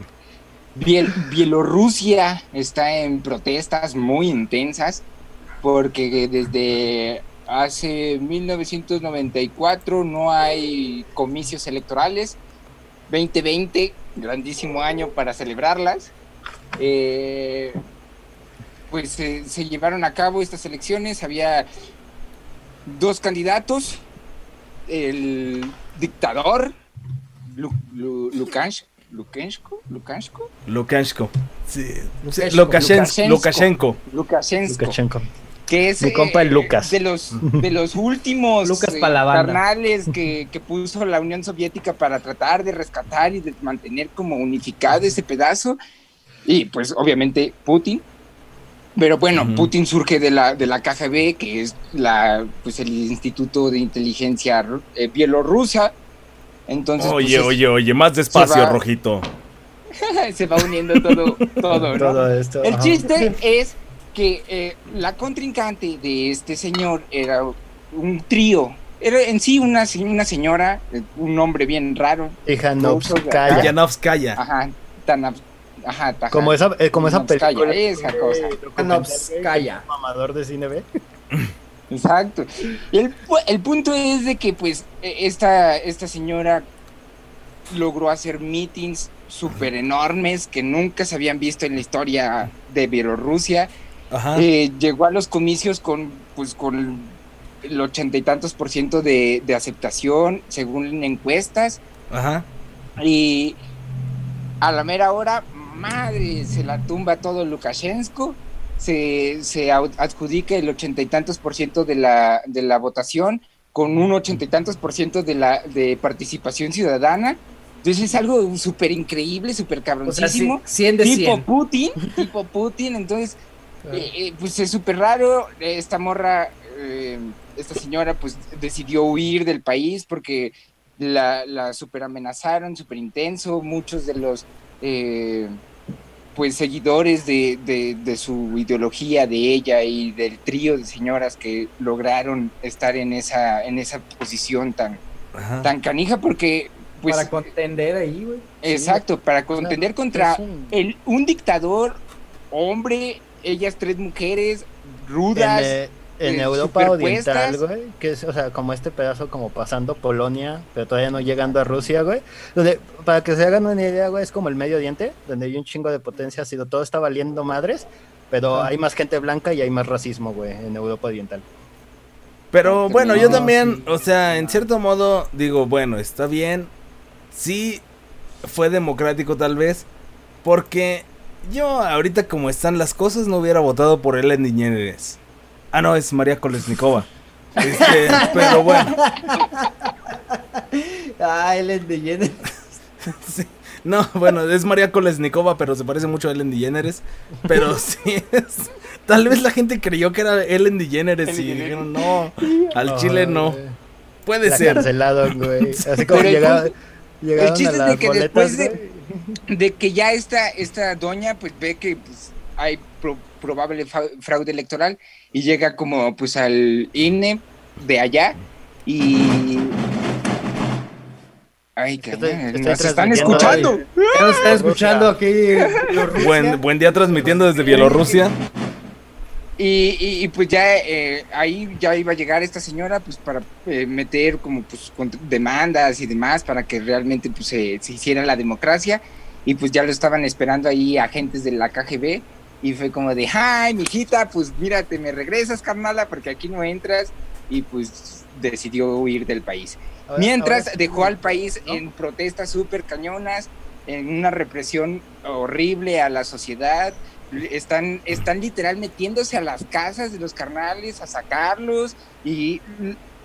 D: Biel- Bielorrusia está en protestas muy intensas porque desde hace 1994 no hay comicios electorales. 2020, grandísimo año para celebrarlas. Eh, pues se- se llevaron a cabo estas elecciones. Había dos candidatos. El dictador Lu- Lu- Lukash- Lukashenko, Lukashenko,
B: Lukashenko. Sí.
A: Lukashenko.
B: Lukashenko. Lukashenko.
D: Que es
C: Mi compa el
D: eh,
C: Lucas.
D: de los de los últimos
A: Lucas
D: eh, carnales que, que puso la Unión Soviética para tratar de rescatar y de mantener como unificado ese pedazo y pues obviamente Putin pero bueno. Putin surge de la de la KGB que es la pues el Instituto de Inteligencia eh, bielorrusa entonces pues,
B: Oye, oye, oye, más despacio,
D: va-
B: rojito.
D: se va uniendo todo todo ¿no?
C: Todo esto.
D: El
C: ajá.
D: chiste es que eh, la contrincante de este señor era un trío. Era en sí una, una señora, eh, un nombre bien raro.
C: Tijanovskaya.
D: Ajá, tan ab- ajá, taja-
C: Como esa, eh, como esa película.
D: esa cosa.
C: documental, güey,
A: Tijanovskaya.
C: Mamador de cine B.
D: Exacto. El, el punto es de que pues eh, esta, esta señora logró hacer meetings súper enormes que nunca se habían visto en la historia de Bielorrusia.
B: Ajá.
D: Eh, llegó a los comicios con, pues, con el ochenta y tantos por ciento de, de aceptación, según encuestas,
B: Ajá.
D: y a la mera hora, madre, se la tumba todo Lukashenko, se, se adjudica el ochenta y tantos por ciento de la, de la votación, con un ochenta y tantos por ciento de la de participación ciudadana. Entonces es algo súper increíble, súper cabroncísimo.
A: 100 de
D: tipo
A: 100.
D: Putin, tipo Putin, entonces eh, eh, pues es súper raro, esta morra, eh, esta señora pues decidió huir del país porque la, la super amenazaron, súper intenso, muchos de los eh, pues seguidores de, de- de su ideología, de ella y del trío de señoras que lograron estar en esa, en esa posición tan,
B: Ajá.
D: tan canija porque pues
A: para contender ahí, güey.
D: exacto, para contender contra
C: un-
D: el, un dictador, hombre, ellas tres mujeres, rudas.
C: En, eh, en
D: eh,
C: Europa. Oriental, güey, que es, o sea, como este pedazo como pasando Polonia, pero todavía no llegando a Rusia, güey. Donde, para que se hagan una idea, güey, es como el Medio Oriente, donde hay un chingo de potencia, ha sido todo está valiendo madres, pero
A: Ah.
C: hay más gente blanca y hay más racismo, güey, en Europa Oriental.
B: Pero bueno, yo también, o sea, en cierto modo, digo, bueno, está bien. Sí, fue democrático tal vez. Porque yo, ahorita como están las cosas, no hubiera votado por Ellen DeGeneres. Ah, no, es María Kolesnikova. Este, pero bueno,
A: Ah, él es de Jenner.
B: sí. No, bueno, es María Kolesnikova, pero se parece mucho a Ellen DeGeneres. Pero sí es. Tal vez la gente creyó que era Ellen DeGeneres y
D: Ellen
B: dijeron, no, al chile no.
C: güey.
B: Puede
C: La
B: ser.
C: cancelaron, güey. Así como
D: Pero el chiste
C: a
D: es de que
C: boletas,
D: después de que ya esta, esta doña pues ve que pues, hay pro- probable fraude electoral y llega como pues al INE de allá y ay que
C: Estoy- estoy
D: nos están escuchando
A: nos están escuchando aquí.
B: Buen, buen día transmitiendo desde Bielorrusia.
D: y, y- y, pues ya eh, ahí ya iba a llegar esta señora pues para eh, meter como pues demandas y demás para que realmente pues se, se hiciera la democracia y pues ya lo estaban esperando ahí agentes de la KGB y fue como de ay mijita pues mira te me regresas carnala porque aquí no entras y pues decidió huir del país Mientras dejó al país
C: ¿no?
D: en protestas súper cañonas, en una represión horrible a la sociedad. Están, están literal metiéndose a las casas de los carnales a sacarlos y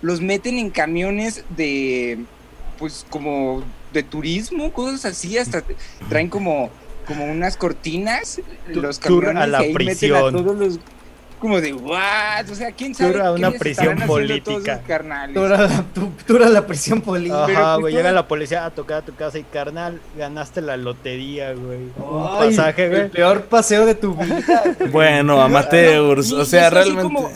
D: los meten en camiones de, pues como de turismo, cosas así, hasta traen como, como unas cortinas,
C: Tu-
D: los camiones
C: a la
D: y ahí meten a
C: prisión.
D: todos los... Como de, what? O sea, ¿quién sabe
C: Tour a
D: qué
C: una prisión política.
D: carnales?
A: Tú eras la, prisión política.
C: Ajá,
D: pues,
C: güey,
D: todo-
C: llega la policía a tocar a tu casa y carnal, ganaste la lotería, güey. Un
A: Ay,
C: pasaje,
A: El
C: güey.
A: peor paseo de tu vida.
B: Bueno, amateurs,
D: No,
B: o sea, realmente.
D: como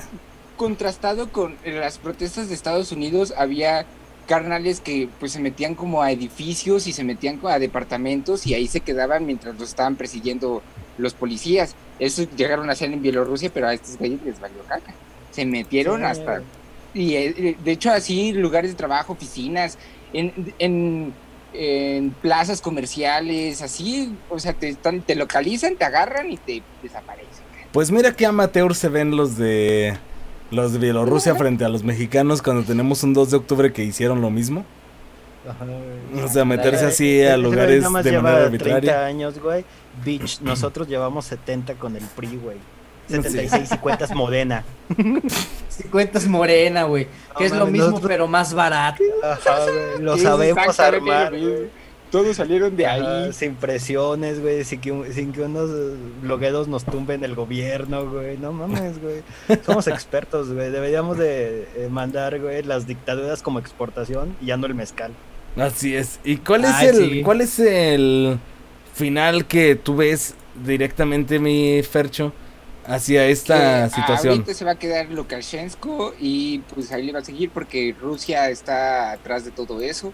D: contrastado con las protestas de Estados Unidos, había carnales que pues se metían como a edificios y se metían como a departamentos y ahí se quedaban mientras los estaban persiguiendo los policías. Eso llegaron a hacer en Bielorrusia, pero a estos güeyes les valió caca. Se metieron
C: Sí.
D: hasta... Y eh, de hecho así lugares de trabajo, oficinas, en, en, en plazas comerciales, así, o sea, te, están, te localizan, te agarran y te desaparecen.
B: Pues mira qué amateurs se ven los de. Los de Bielorrusia frente a los mexicanos cuando tenemos un 2 de octubre que hicieron lo mismo.
C: Ajá, güey.
B: O sea, meterse así a lugares de
C: lleva
B: manera
C: 30
B: arbitraria.
C: años, güey. Bitch, nosotros llevamos 70 con el PRI, güey.
B: Sí.
C: 76 y cuentas Modena.
A: Si cuentas morena, güey. Que es lo mismo,
C: nosotros-
A: pero más barato.
C: Ajá, güey. Lo sabemos armar. güey.
D: Todos salieron de ahí.
C: sin presiones, güey, sin que, sin que unos eh, blogueros nos tumben el gobierno, güey. No mames, güey. Somos expertos, güey. Deberíamos de eh, mandar, güey, las dictaduras como exportación y ya no el mezcal.
B: Así es. ¿Y cuál es
A: Ay,
B: el
A: sí.
B: cuál es el final que tú ves directamente mi Fercho hacia esta
D: Que
B: situación?
D: Ahorita se va a quedar Lukashenko y pues ahí le va a seguir porque Rusia está atrás de todo eso.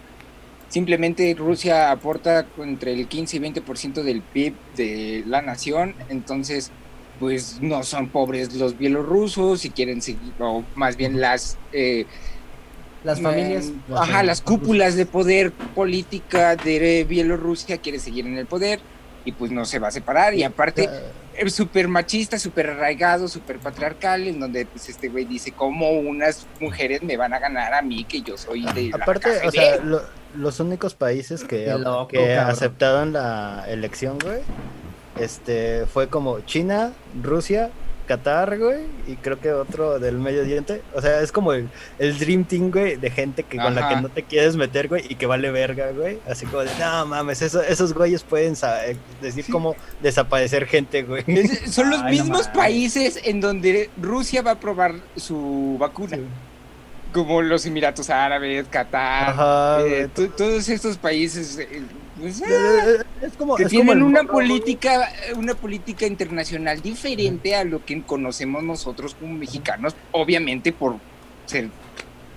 D: Simplemente Rusia aporta entre el 15 y 20% del PIB de la nación, entonces pues no son pobres los bielorrusos y quieren seguir, o más bien las... eh,
A: Las familias.
D: Mm, Ajá, las cúpulas de poder política de Bielorrusia quiere seguir en el poder y pues no se va a separar y aparte es súper machista, súper arraigado, súper patriarcal en donde pues este güey dice cómo unas mujeres me van a ganar a mí que yo soy de la
C: Aparte, o
D: KGB".
C: sea, lo- los únicos países que,
A: loco,
C: que aceptaron la elección, güey, este, fue como China, Rusia, Qatar, güey, y creo que otro del Medio Oriente. O sea, es como el, el Dream Team, güey, de gente que con la que no te quieres meter, güey, y que vale verga, güey. Así como de, no mames, eso- esos güeyes pueden eh, decir cómo desaparecer gente, güey.
D: Es- son los
A: Ay,
D: mismos países en donde Rusia va a probar su vacuna. Como los Emiratos Árabes, Qatar,
C: Ajá,
D: eh, to- todos estos países eh, pues,
C: Eh,
D: ah,
C: Es como,
D: que
C: es
D: tienen una política, una política internacional diferente a lo que conocemos nosotros como mexicanos, obviamente por ser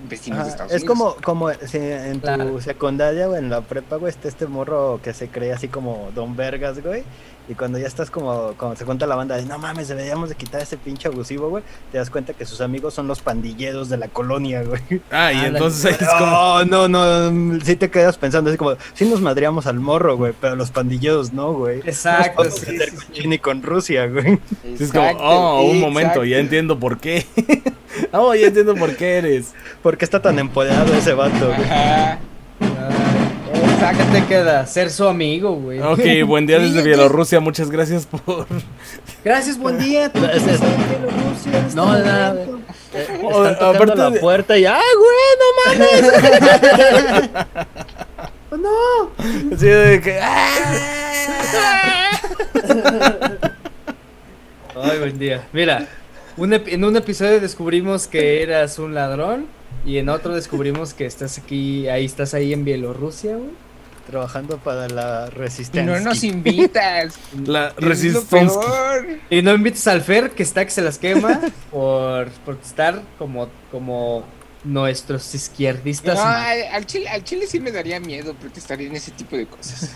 D: vecinos
C: Ajá,
D: de Estados
C: es
D: Unidos.
C: como, como si en tu
A: Claro.
C: secundaria o en la prepa, güey, está este morro que se cree así como Don Vergas, güey. Y cuando ya estás como, cuando se cuenta la banda de no mames, deberíamos de quitar ese pinche abusivo, güey, te das cuenta que sus amigos son los pandilleros de la colonia, güey.
B: Ah, y
A: Ándale.
B: entonces ahí es como.
C: No, no, no, sí te quedas pensando, así como, sí nos madreamos al morro, güey, pero los pandilleros no, güey.
A: Exacto,
C: Nos podemos
A: sí, sí,
C: con
A: sí.
C: China y con Rusia, güey.
B: sí es como,
D: Exacto,
B: oh, un momento, ya
D: exacto.
B: entiendo por qué. oh, ya entiendo por qué eres.
C: ¿Por qué está tan empoderado ese vato, güey?
D: Ajá.
A: Ay, ¿Qué te queda? Ser su amigo, güey.
B: Ok, buen día desde Bielorrusia, muchas gracias por.
A: Gracias, buen día. ¿Tú qué
C: Ese es-
A: estás en Bielorrusia en este
C: No, nada,
A: momento?
C: Eh,
B: Oh,
C: Están tocando
B: aparte
C: la
B: de-
C: puerta y ¡ah, güey, no mames!
A: Oh, no.
B: Así de que. ¡ah!
A: Ay, buen día. Mira, un en un episodio descubrimos que eras un ladrón y en otro descubrimos que estás aquí, ahí estás ahí en Bielorrusia, güey.
C: Trabajando para la
D: Y
C: resistencia.
D: no nos invitas.
B: La resistencia.
A: Y no invites al Fer, que está que se las quema, por, por estar como, como nuestros izquierdistas.
D: No, al chile, al chile sí me daría miedo protestar en ese tipo de cosas.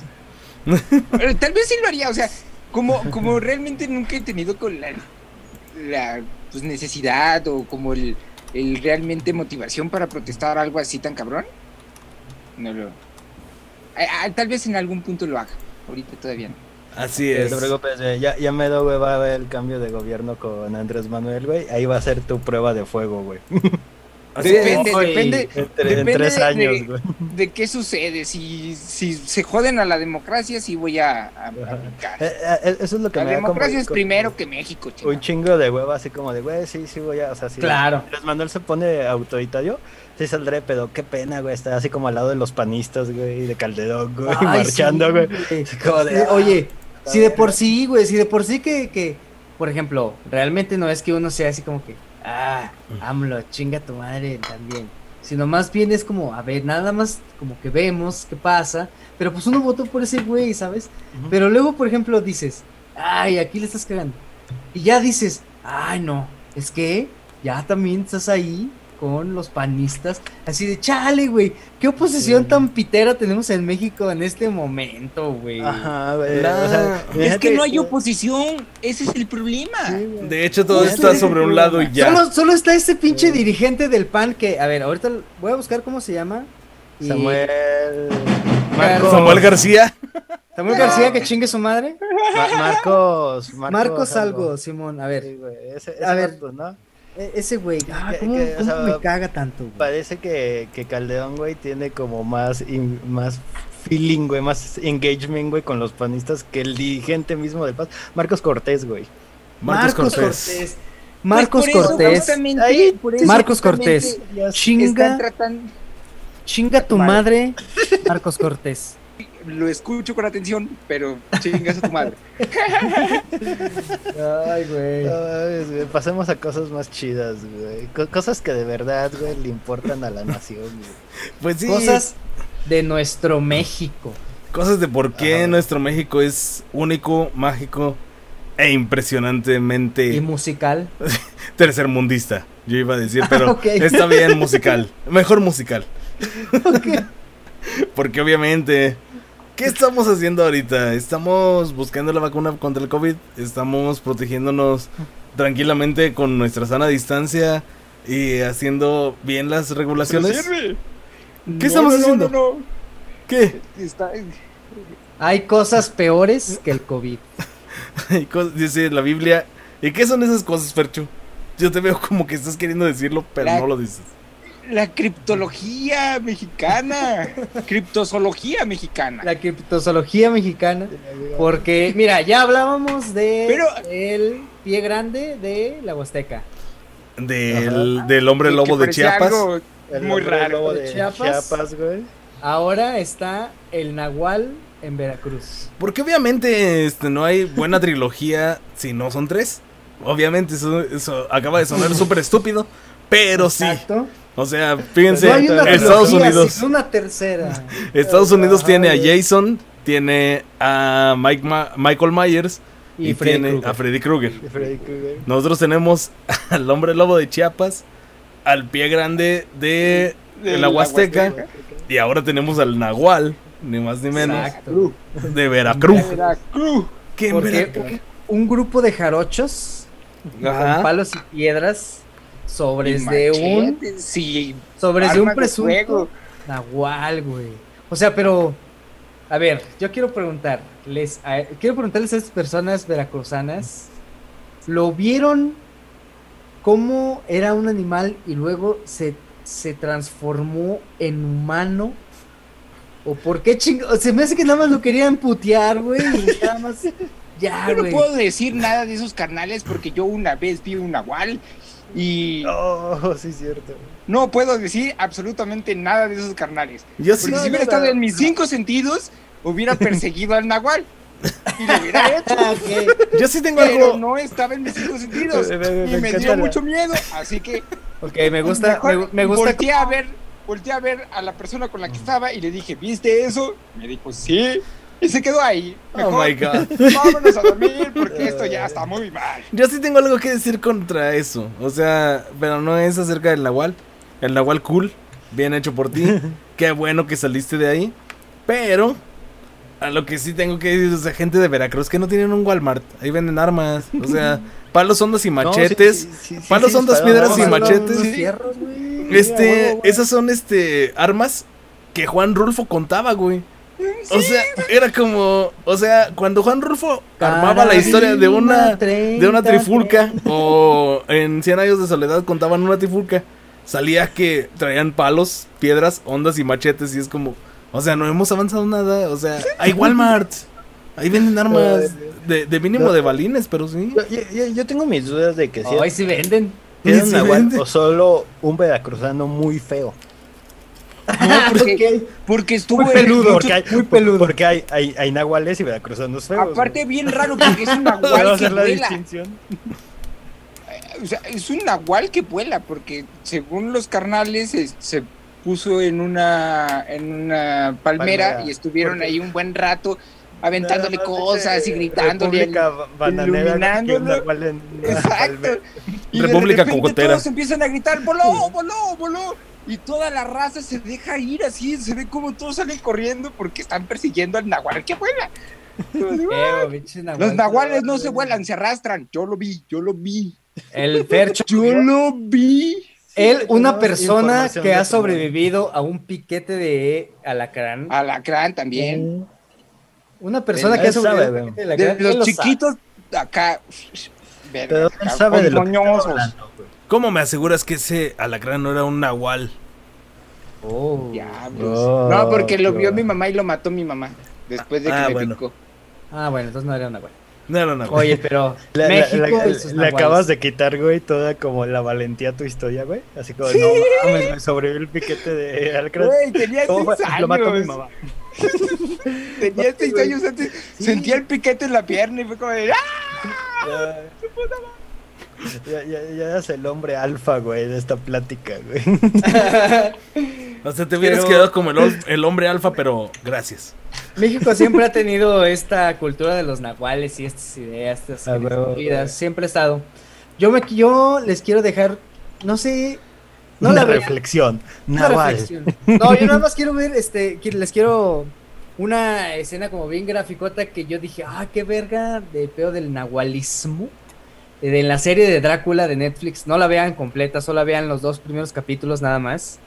D: Pero tal vez sí lo haría, o sea, como, como realmente nunca he tenido con la, la pues, necesidad o como el, el realmente motivación para protestar algo así tan cabrón. No lo. a- a- tal vez en algún punto lo haga. Ahorita todavía no.
B: Así
C: No
B: es.
C: te preocupes, güey, ya, ya me güey, va a haber el cambio de gobierno con Andrés Manuel, güey. Ahí va a ser tu prueba de fuego, güey.
B: Así
D: Depende.
A: Ay,
D: depende,
C: Entre- en
D: Depende
C: tres
D: de-
C: años, güey.
D: de qué sucede. Si, si se joden a la democracia, sí voy a, a-.
C: Eh, eh, Eso es lo que
D: La
C: me da como-
D: democracia es
C: como
D: primero que México, chingado.
C: Un chingo de hueva, así como de, güey, sí, sí voy a, o sea, si
A: Claro.
C: Andrés Manuel se pone autoritario, sí saldré, pero qué pena, güey, estar así como al lado de los panistas, güey, y de Calderón, güey,
A: Ay,
C: marchando,
A: sí,
C: güey. De,
A: Sí,
C: ah,
A: Oye, si de por sí, güey, si de por sí que, que, por ejemplo, realmente no es que uno sea así como que, ah, AMLO, chinga tu madre también. Sino más bien es como, a ver, nada más como que vemos qué pasa, pero pues uno votó por ese güey, ¿sabes? Pero luego, por ejemplo, dices, ay, aquí le estás cagando. Y ya dices, ay, no, es que ya también estás ahí con los panistas. Así de, chale, güey, qué oposición
C: Sí.
A: tan pitera tenemos en México en este momento, güey.
C: Ajá, güey.
B: Nah.
C: o sea,
D: Es que no hay oposición, ese es el problema.
C: Sí.
B: De hecho, todo está
C: es
B: sobre un lado y ya.
A: Solo, solo está ese pinche
C: Sí.
A: dirigente del PAN que, a ver, ahorita voy a buscar cómo se llama. y-
C: Samuel.
A: Marcos.
B: Samuel García.
A: Samuel García, que chingue su madre.
C: Ma- Marcos.
A: Marcos, algo, Simón, a ver.
C: Sí, güey, ese,
A: A ver.
C: ¿no?
A: E- Ese güey, ah,
C: que-
A: ¿cómo,
C: que, o
A: cómo
C: sea,
A: me caga tanto, güey?
C: Parece que, que Calderón, güey, tiene como más, in- más feeling, güey, más engagement, güey, con los panistas que el dirigente mismo del PAS. Marcos Cortés, güey.
B: Marcos Cortés.
A: Marcos
D: Pues por eso,
A: Cortés.
D: justamente,
C: Ahí,
D: por eso
A: Marcos
D: justamente
A: Cortés. Chinga,
D: tratando,
A: chinga tu madre, Marcos Cortés.
D: Lo escucho con atención, pero chingas a tu madre.
A: Ay, güey.
C: Ay, güey, pasemos a cosas más chidas, güey. Co- cosas que de verdad, güey, le importan a la nación, güey.
B: Pues sí.
A: Cosas de nuestro México.
B: Cosas de por qué
C: Ajá.
B: nuestro México es único, mágico e impresionantemente
A: Y musical.
B: tercermundista. Yo iba a decir, pero
A: Ok.
B: está bien musical. Mejor musical. Porque obviamente, ¿qué estamos haciendo ahorita? Estamos buscando la vacuna contra el COVID. Estamos protegiéndonos tranquilamente con nuestra sana distancia y haciendo bien las regulaciones. ¿Qué estamos haciendo?
D: No, no,
B: ¿Qué?
D: Está-
A: Hay cosas peores que el COVID.
B: Dice la Biblia. ¿Y qué son esas cosas, Ferchu? Yo te veo como que estás queriendo decirlo, pero
D: La-
B: no lo dices.
D: La criptología mexicana. Criptozoología mexicana.
A: La criptozoología mexicana. Porque, mira, ya hablábamos de
D: Pero-
A: el pie grande de la Huasteca.
B: Del, del hombre lobo de Chiapas.
D: algo muy
C: hombre
D: raro.
C: lobo
A: de Chiapas.
C: Chiapas, güey.
A: Ahora está el Nahual en Veracruz.
B: Porque obviamente este, no hay buena trilogía si no son tres. Obviamente eso, eso acaba de sonar súper estúpido. Pero sí. O sea, fíjense,
A: No
B: Estados
A: trilogía,
B: Unidos.
A: una tercera.
B: Estados Unidos tiene a. Jason, tiene a Mike Ma- Michael Myers y, tiene a Freddy Krueger.
C: De.
B: Nosotros tenemos al hombre lobo de Chiapas, al pie grande de,
D: De
B: la
D: la
B: Huasteca
D: Huasteca.
B: y ahora tenemos al Nahual, ni más ni menos,
A: Exacto.
B: de Veracruz.
D: Veracruz.
A: Porque
B: Veracruz-
A: un grupo de jarochos
B: Ajá.
A: con palos y piedras sobres de un
D: sí,
A: sobres de un presunto nahual, güey. O sea, pero a ver, yo quiero preguntarles, a- quiero preguntarles a estas personas veracruzanas, ¿lo vieron cómo era un animal y luego se, se transformó en humano? ¿O por qué chingados? Se me hace que nada más lo querían putear, güey, nada más ya,
D: Yo no puedo decir nada de esos carnales porque yo una vez vi un nahual y
C: Oh, sí, cierto.
D: no puedo decir absolutamente nada de esos carnales.
B: Yo sí,
D: Porque
C: no,
D: si hubiera
C: no,
D: estado en mis cinco sentidos, hubiera perseguido al nahual. Y lo hubiera hecho.
B: Yo sí tengo
D: Pero
B: algo.
D: no estaba en mis cinco sentidos.
C: Me- me- me
D: Y me dio
C: la-
D: mucho miedo. Así que
A: Ok, me gusta, me, me gusta.
D: volteé a ver, volteé a ver a la persona con la que estaba y le dije, ¿viste eso? Me dijo, sí. Y se quedó ahí.
B: Oh my god.
D: vámonos a dormir porque esto ya está muy mal.
B: Yo sí tengo algo que decir contra eso. O sea, pero no es acerca del Nahual. El Nahual cool, bien hecho por ti. Qué bueno que saliste de ahí. Pero a lo que sí tengo que decir, o sea, gente de Veracruz que no tienen un Walmart. Ahí venden armas. O sea, palos, ondas y machetes.
C: No, sí, sí, sí,
B: palos,
C: sí,
B: ondas, piedras y machetes.
A: Fierros.
B: Este, esas son este armas que Juan Rulfo contaba, güey. O sea, era como, o sea, cuando Juan Rulfo armaba la historia de una de una trifulca o en 100 años de soledad contaban una trifulca, salía que traían palos, piedras, ondas y machetes y es como, o sea, no hemos avanzado nada, o sea, hay Walmart. Ahí venden armas de, de mínimo de balines, pero sí.
C: Yo, yo- yo- yo tengo mis dudas de que si
A: Hoy sí venden.
B: vende.
C: o solo un veracruzano muy feo.
D: No, porque, porque estuvo
A: Muy
D: en
A: peludo.
C: Porque hay,
A: muy peludo.
C: Porque hay, hay, hay nahuales y veracruzanos feos.
D: Aparte,
C: güey.
D: bien raro porque es un
C: ¿Puedo
D: nahual que
C: hacer la
D: vuela.
C: distinción?
D: O sea, es un nahual que vuela porque según los carnales es- se puso en una en una palmera,
C: Palmera.
D: y estuvieron ahí un buen rato aventándole cosas y gritándole.
C: República ba- bananera
D: Exacto. de
B: República
D: repente
B: cocotera.
D: Todos empiezan a gritar, voló, voló, voló. Y toda la raza se deja ir así, se ve como todos salen corriendo porque están persiguiendo al nahual que vuela.
A: Eh,
D: Los
A: nahuales.
D: no se vuelan, se arrastran. Yo lo vi, yo lo vi.
A: El Fercho.
D: Yo lo vi.
A: Él, una persona que
C: de
A: ha sobrevivido a un piquete de alacrán.
D: Alacrán también.
A: Una persona que ha sobrevivido a un
C: güey.
A: piquete de
D: De los chiquitos acá.
C: él
D: acá,
C: sabe de lo que
B: ¿Cómo me aseguras que ese alacrán no era un Nahual?
A: Oh.
D: Diablos.
C: Oh,
D: no, porque lo vio mi mamá y lo mató mi mamá. Después de que
B: Ah,
D: me
B: bueno.
D: picó.
A: Ah, bueno, entonces no era una güey.
B: No era un Nahual.
A: Oye, pero
C: La- la-
A: México
C: la-
A: sus
C: le acabas de quitar, güey, toda como la valentía a tu historia, güey. Así como, no mames, me sobrevivió el piquete de Alcrán.
D: Güey, tenía
C: ¿Cómo
D: seis
C: fue? Lo mató mi
D: años.
C: mamá.
D: Tenía seis años antes. Sentía el piquete en la pierna y fue como de. ¡Ah!
C: Ya, ya, ya eras el hombre alfa, güey, de esta plática, güey.
B: O sea, te hubieras
A: Pero-
B: quedado como el, el hombre alfa, pero gracias.
A: México siempre ha tenido esta cultura de los nahuales y estas ideas, estas
C: Ah,
A: vidas, siempre ha estado. Yo me yo les quiero dejar, no sé, no
C: Una
A: la
C: reflexión.
A: una
C: Nahual.
A: reflexión. No, yo nada más quiero ver, este, les quiero una escena como bien graficota que yo dije, ah, qué verga de pedo del nahualismo. Eh, De la serie de Drácula de Netflix, no la vean completa, solo vean los dos primeros capítulos nada más.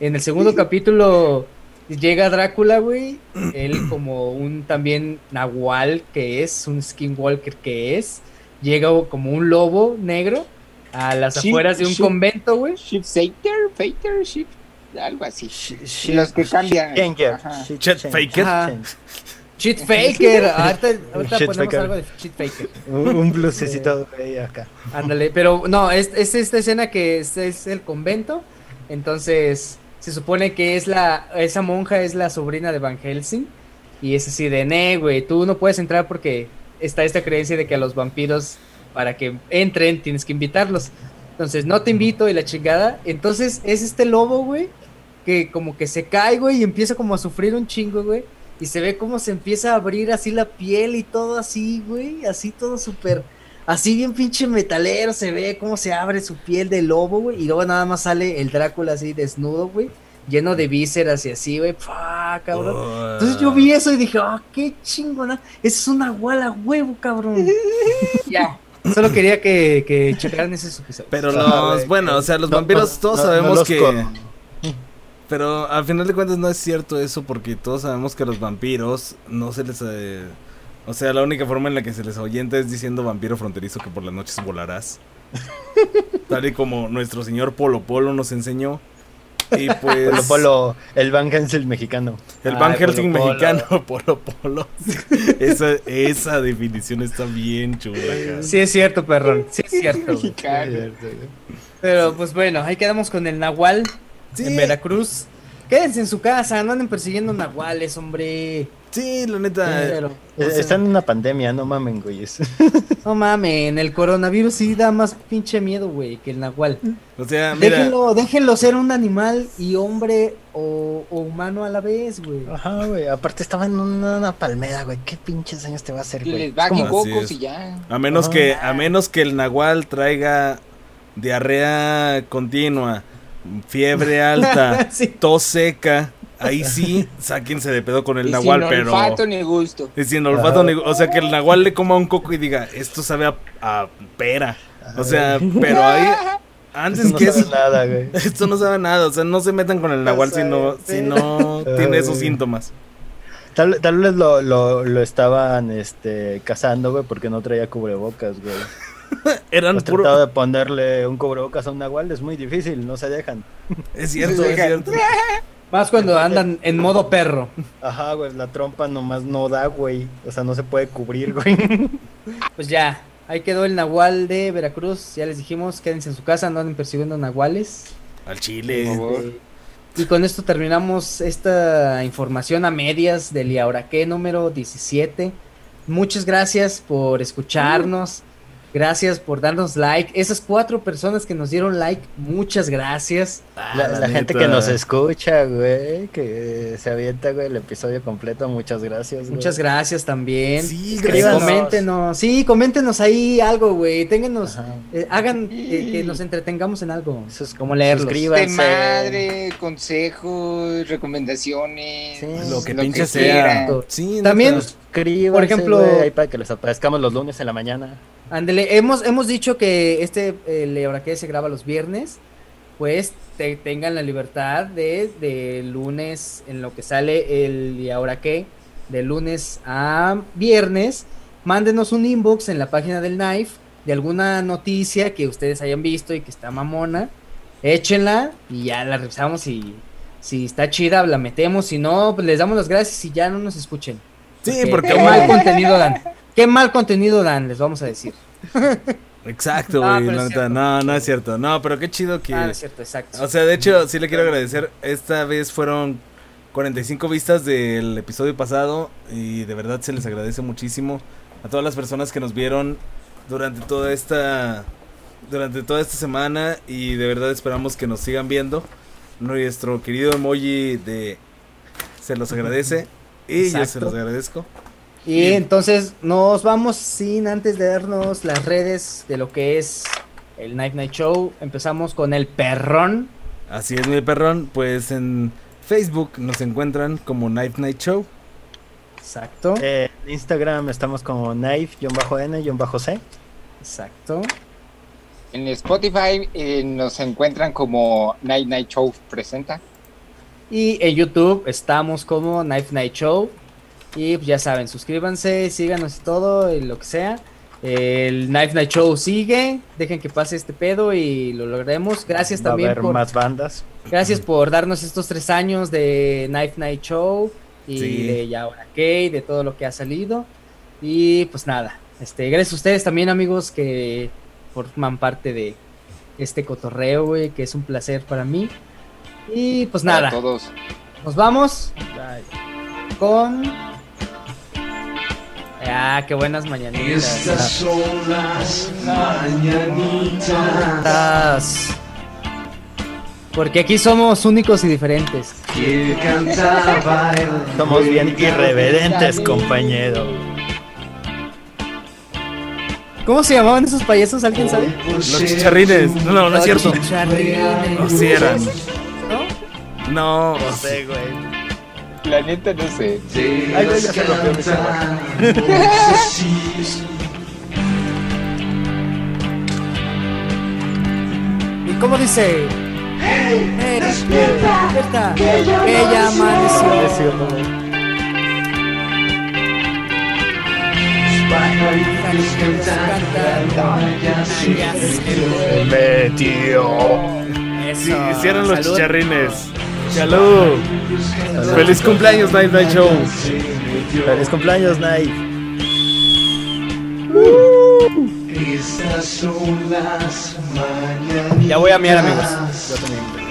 A: En el segundo capítulo llega Drácula, güey, él como un también nahual que es, un skinwalker que es, llega como un lobo negro a las afueras de un convento, güey.
D: Shift Fater, Fater, Shift, algo así.
C: Sh-
D: Y los que cambian.
B: Faker.
A: Ajá. Cheat Faker. Ahorita, ponemos
C: Faker.
A: algo de Cheat Faker.
C: Un, un blusecito güey, acá.
A: Ándale, pero no, es, es esta escena que es, es el convento. Entonces, se supone que es la. Esa monja es la sobrina de Van Helsing. Y es así de, ne, güey, tú no puedes entrar porque está esta creencia de que a los vampiros, para que entren, tienes que invitarlos. Entonces, no te invito y la chingada. Entonces, es este lobo, güey, que como que se cae, güey, y empieza como a sufrir un chingo, güey. Y se ve como se empieza a abrir así la piel y todo así, güey. Así todo súper. Así bien pinche metalero se ve cómo se abre su piel de lobo, güey. Y luego nada más sale el Drácula así desnudo, güey. Lleno de vísceras y así, güey. Pah, cabrón. Entonces yo vi eso y dije, ah, qué chingona. Esa es una guala huevo, cabrón. ya. Solo quería que, que checaran ese episodio.
B: Pero
C: Ah,
B: los, bueno, o sea, los
C: no,
B: vampiros todos
C: no, no
B: sabemos
C: los
B: que...
C: con-
B: Pero al final de cuentas no es cierto eso porque todos sabemos que a los vampiros no se les... eh, o sea, la única forma en la que se les ahuyenta es diciendo vampiro fronterizo que por las noches volarás. Tal y como nuestro señor Polo Polo nos enseñó. Y pues...
C: Polo Polo, el Van Helsing mexicano.
B: El Van
A: Polo
B: Helsing mexicano, Polo Polo. esa, esa definición está bien chula.
A: Sí es cierto, perrón. Sí es cierto. Pero pues bueno, ahí quedamos con el Nahual
B: Sí,
A: en Veracruz. Quédense en su casa, no anden persiguiendo nahuales, hombre.
B: sí, la neta.
A: Pero,
C: Eh,
A: o sea,
C: Están en una pandemia, no mamen, güey.
A: no mamen, el coronavirus sí da más pinche miedo, güey, que el nahual.
B: O sea, mira.
A: Déjenlo, déjenlo ser un animal y hombre o, o humano a la vez, güey.
C: Ajá, güey. Aparte estaba en una, una palmera, güey. ¿Qué pinches años te va a hacer, güey?
D: les va
C: ¿Cómo?
B: Así
D: cocos
B: es.
D: y ya.
B: A menos que, a menos que el nahual traiga diarrea continua, fiebre alta,
A: Sí.
B: tos seca, ahí sí, sáquense de pedo con el
D: Y
B: nahual,
D: sin
B: pero
D: olfato ni gusto.
B: y sin olfato, ni- o sea que el nahual le coma un coco y diga, esto sabe a, a pera. O sea, pero ahí antes
C: no
B: que
C: sabe
B: eso
C: nada, güey.
B: esto no sabe nada, o sea, no se metan con el nahual si no, si no tiene esos síntomas.
C: Tal, tal vez lo, lo, lo estaban este, cazando, güey, porque no traía cubrebocas, güey.
B: Eran
C: Has
B: puro,
C: tratado de ponerle un cubrebocas a un nahual, es muy difícil, no se dejan.
B: es cierto, es cierto.
A: Más cuando andan en modo perro.
C: Ajá, güey, la trompa nomás no da, güey. O sea, no se puede cubrir, güey.
A: Pues ya, ahí quedó el nahual de Veracruz. Ya les dijimos, quédense en su casa, no anden persiguiendo nahuales.
B: Al
D: Por
B: chile.
D: favor.
A: Y con esto terminamos esta información a medias del Y ahora qué número 17. Muchas gracias por escucharnos. Gracias por darnos like. Esas cuatro personas que nos dieron like, muchas gracias.
C: La,
B: Ah,
C: la
B: la
C: gente que nos escucha, güey, que se avienta, güey, el episodio completo, muchas gracias. güey.
A: Muchas gracias también.
B: Sí,
C: Escríbanos.
A: coméntenos. Sí, coméntenos ahí algo, güey. Téngenos,
C: Ajá.
A: eh, hagan eh, que nos entretengamos en algo.
C: Sus-
A: Como leerlos.
C: suscríbanse.
D: De madre, consejos, recomendaciones.
C: Sí,
B: Lo que
A: Lo
B: pinche
A: que
B: sea.
A: quieran.
B: Sí,
A: También-.
C: Suscríbanse,
A: Por ejemplo-
C: ahí para que les aparezcamos los lunes en la mañana.
A: Ándele, hemos, hemos dicho que este el ahora que se graba los viernes, pues te, tengan la libertad de, de lunes en lo que sale el y ahora qué, de lunes a viernes, mándenos un inbox en la página del Knife de alguna noticia que ustedes hayan visto y que está mamona, échenla y ya la revisamos y si está chida la metemos, si no, pues les damos las gracias y ya no nos escuchen.
B: Sí,
A: Qué
B: porque
A: mal contenido dan. Qué mal contenido dan, les vamos a decir.
B: Exacto,
A: No,
B: güey,
A: cierto.
B: no, no es cierto. No, pero qué chido que
A: Ah, no es cierto, exacto.
B: O sea, de hecho, sí le quiero agradecer. Esta vez fueron 45 vistas del episodio pasado y de verdad se les agradece muchísimo a todas las personas que nos vieron durante toda esta durante toda esta semana y de verdad esperamos que nos sigan viendo. Nuestro querido emoji de se los agradece y yo se
A: Exacto.
B: los agradezco.
A: y
B: bien.
A: entonces nos vamos sin antes de darnos las redes de lo que es el Night Night Show. Empezamos con el perrón.
B: Así es, mi perrón, pues en Facebook nos encuentran como Night Night Show.
A: Exacto,
C: Eh, en Instagram estamos como knife-n-c.
A: exacto.
D: En Spotify eh, nos encuentran como Night Night Show presenta.
A: Y en YouTube estamos como Knife Night Show. Y pues ya saben, suscríbanse, síganos y todo, y lo que sea. El Knife Night Show sigue. Dejen que pase este pedo y lo logremos. Gracias
C: Va a
A: también
C: haber
A: por
C: más bandas.
A: Gracias por darnos estos tres años de Knife Night Show. y
B: Sí.
A: de ya ahora Kate, de todo lo que ha salido. Y pues nada, este, gracias a ustedes también, amigos, que forman parte de este cotorreo, güey, que es un placer para mí. Y pues
D: Para
A: nada,
D: todos.
A: nos vamos con. Ah, qué buenas mañanitas.
E: Estas son las
A: mañanitas. Porque aquí somos únicos y diferentes.
E: Que cantaba el
C: Somos bien irreverentes, compañero.
A: ¿Cómo se llamaban esos payasos? ¿Alguien sabe?
B: Los chicharrines. No, no, no es cierto.
A: Chicharrines.
B: No, sí eran.
A: ¿No?
B: No.
C: No sé, güey.
D: La neta no sé.
C: Ay, güey, ya se rompió mi
A: ¿Y cómo dice? ¡Hey! despierta! ¡Que ya amaneció!
C: Metió.
A: Eso.
B: Sí, hicieron los
A: Salud.
B: chicharrines. Salud. Feliz cumpleaños, Night Night Show.
C: Feliz cumpleaños, Night.
E: Estas son las mañanitas.
A: Ya voy a mirar, amigos.
C: Yo también.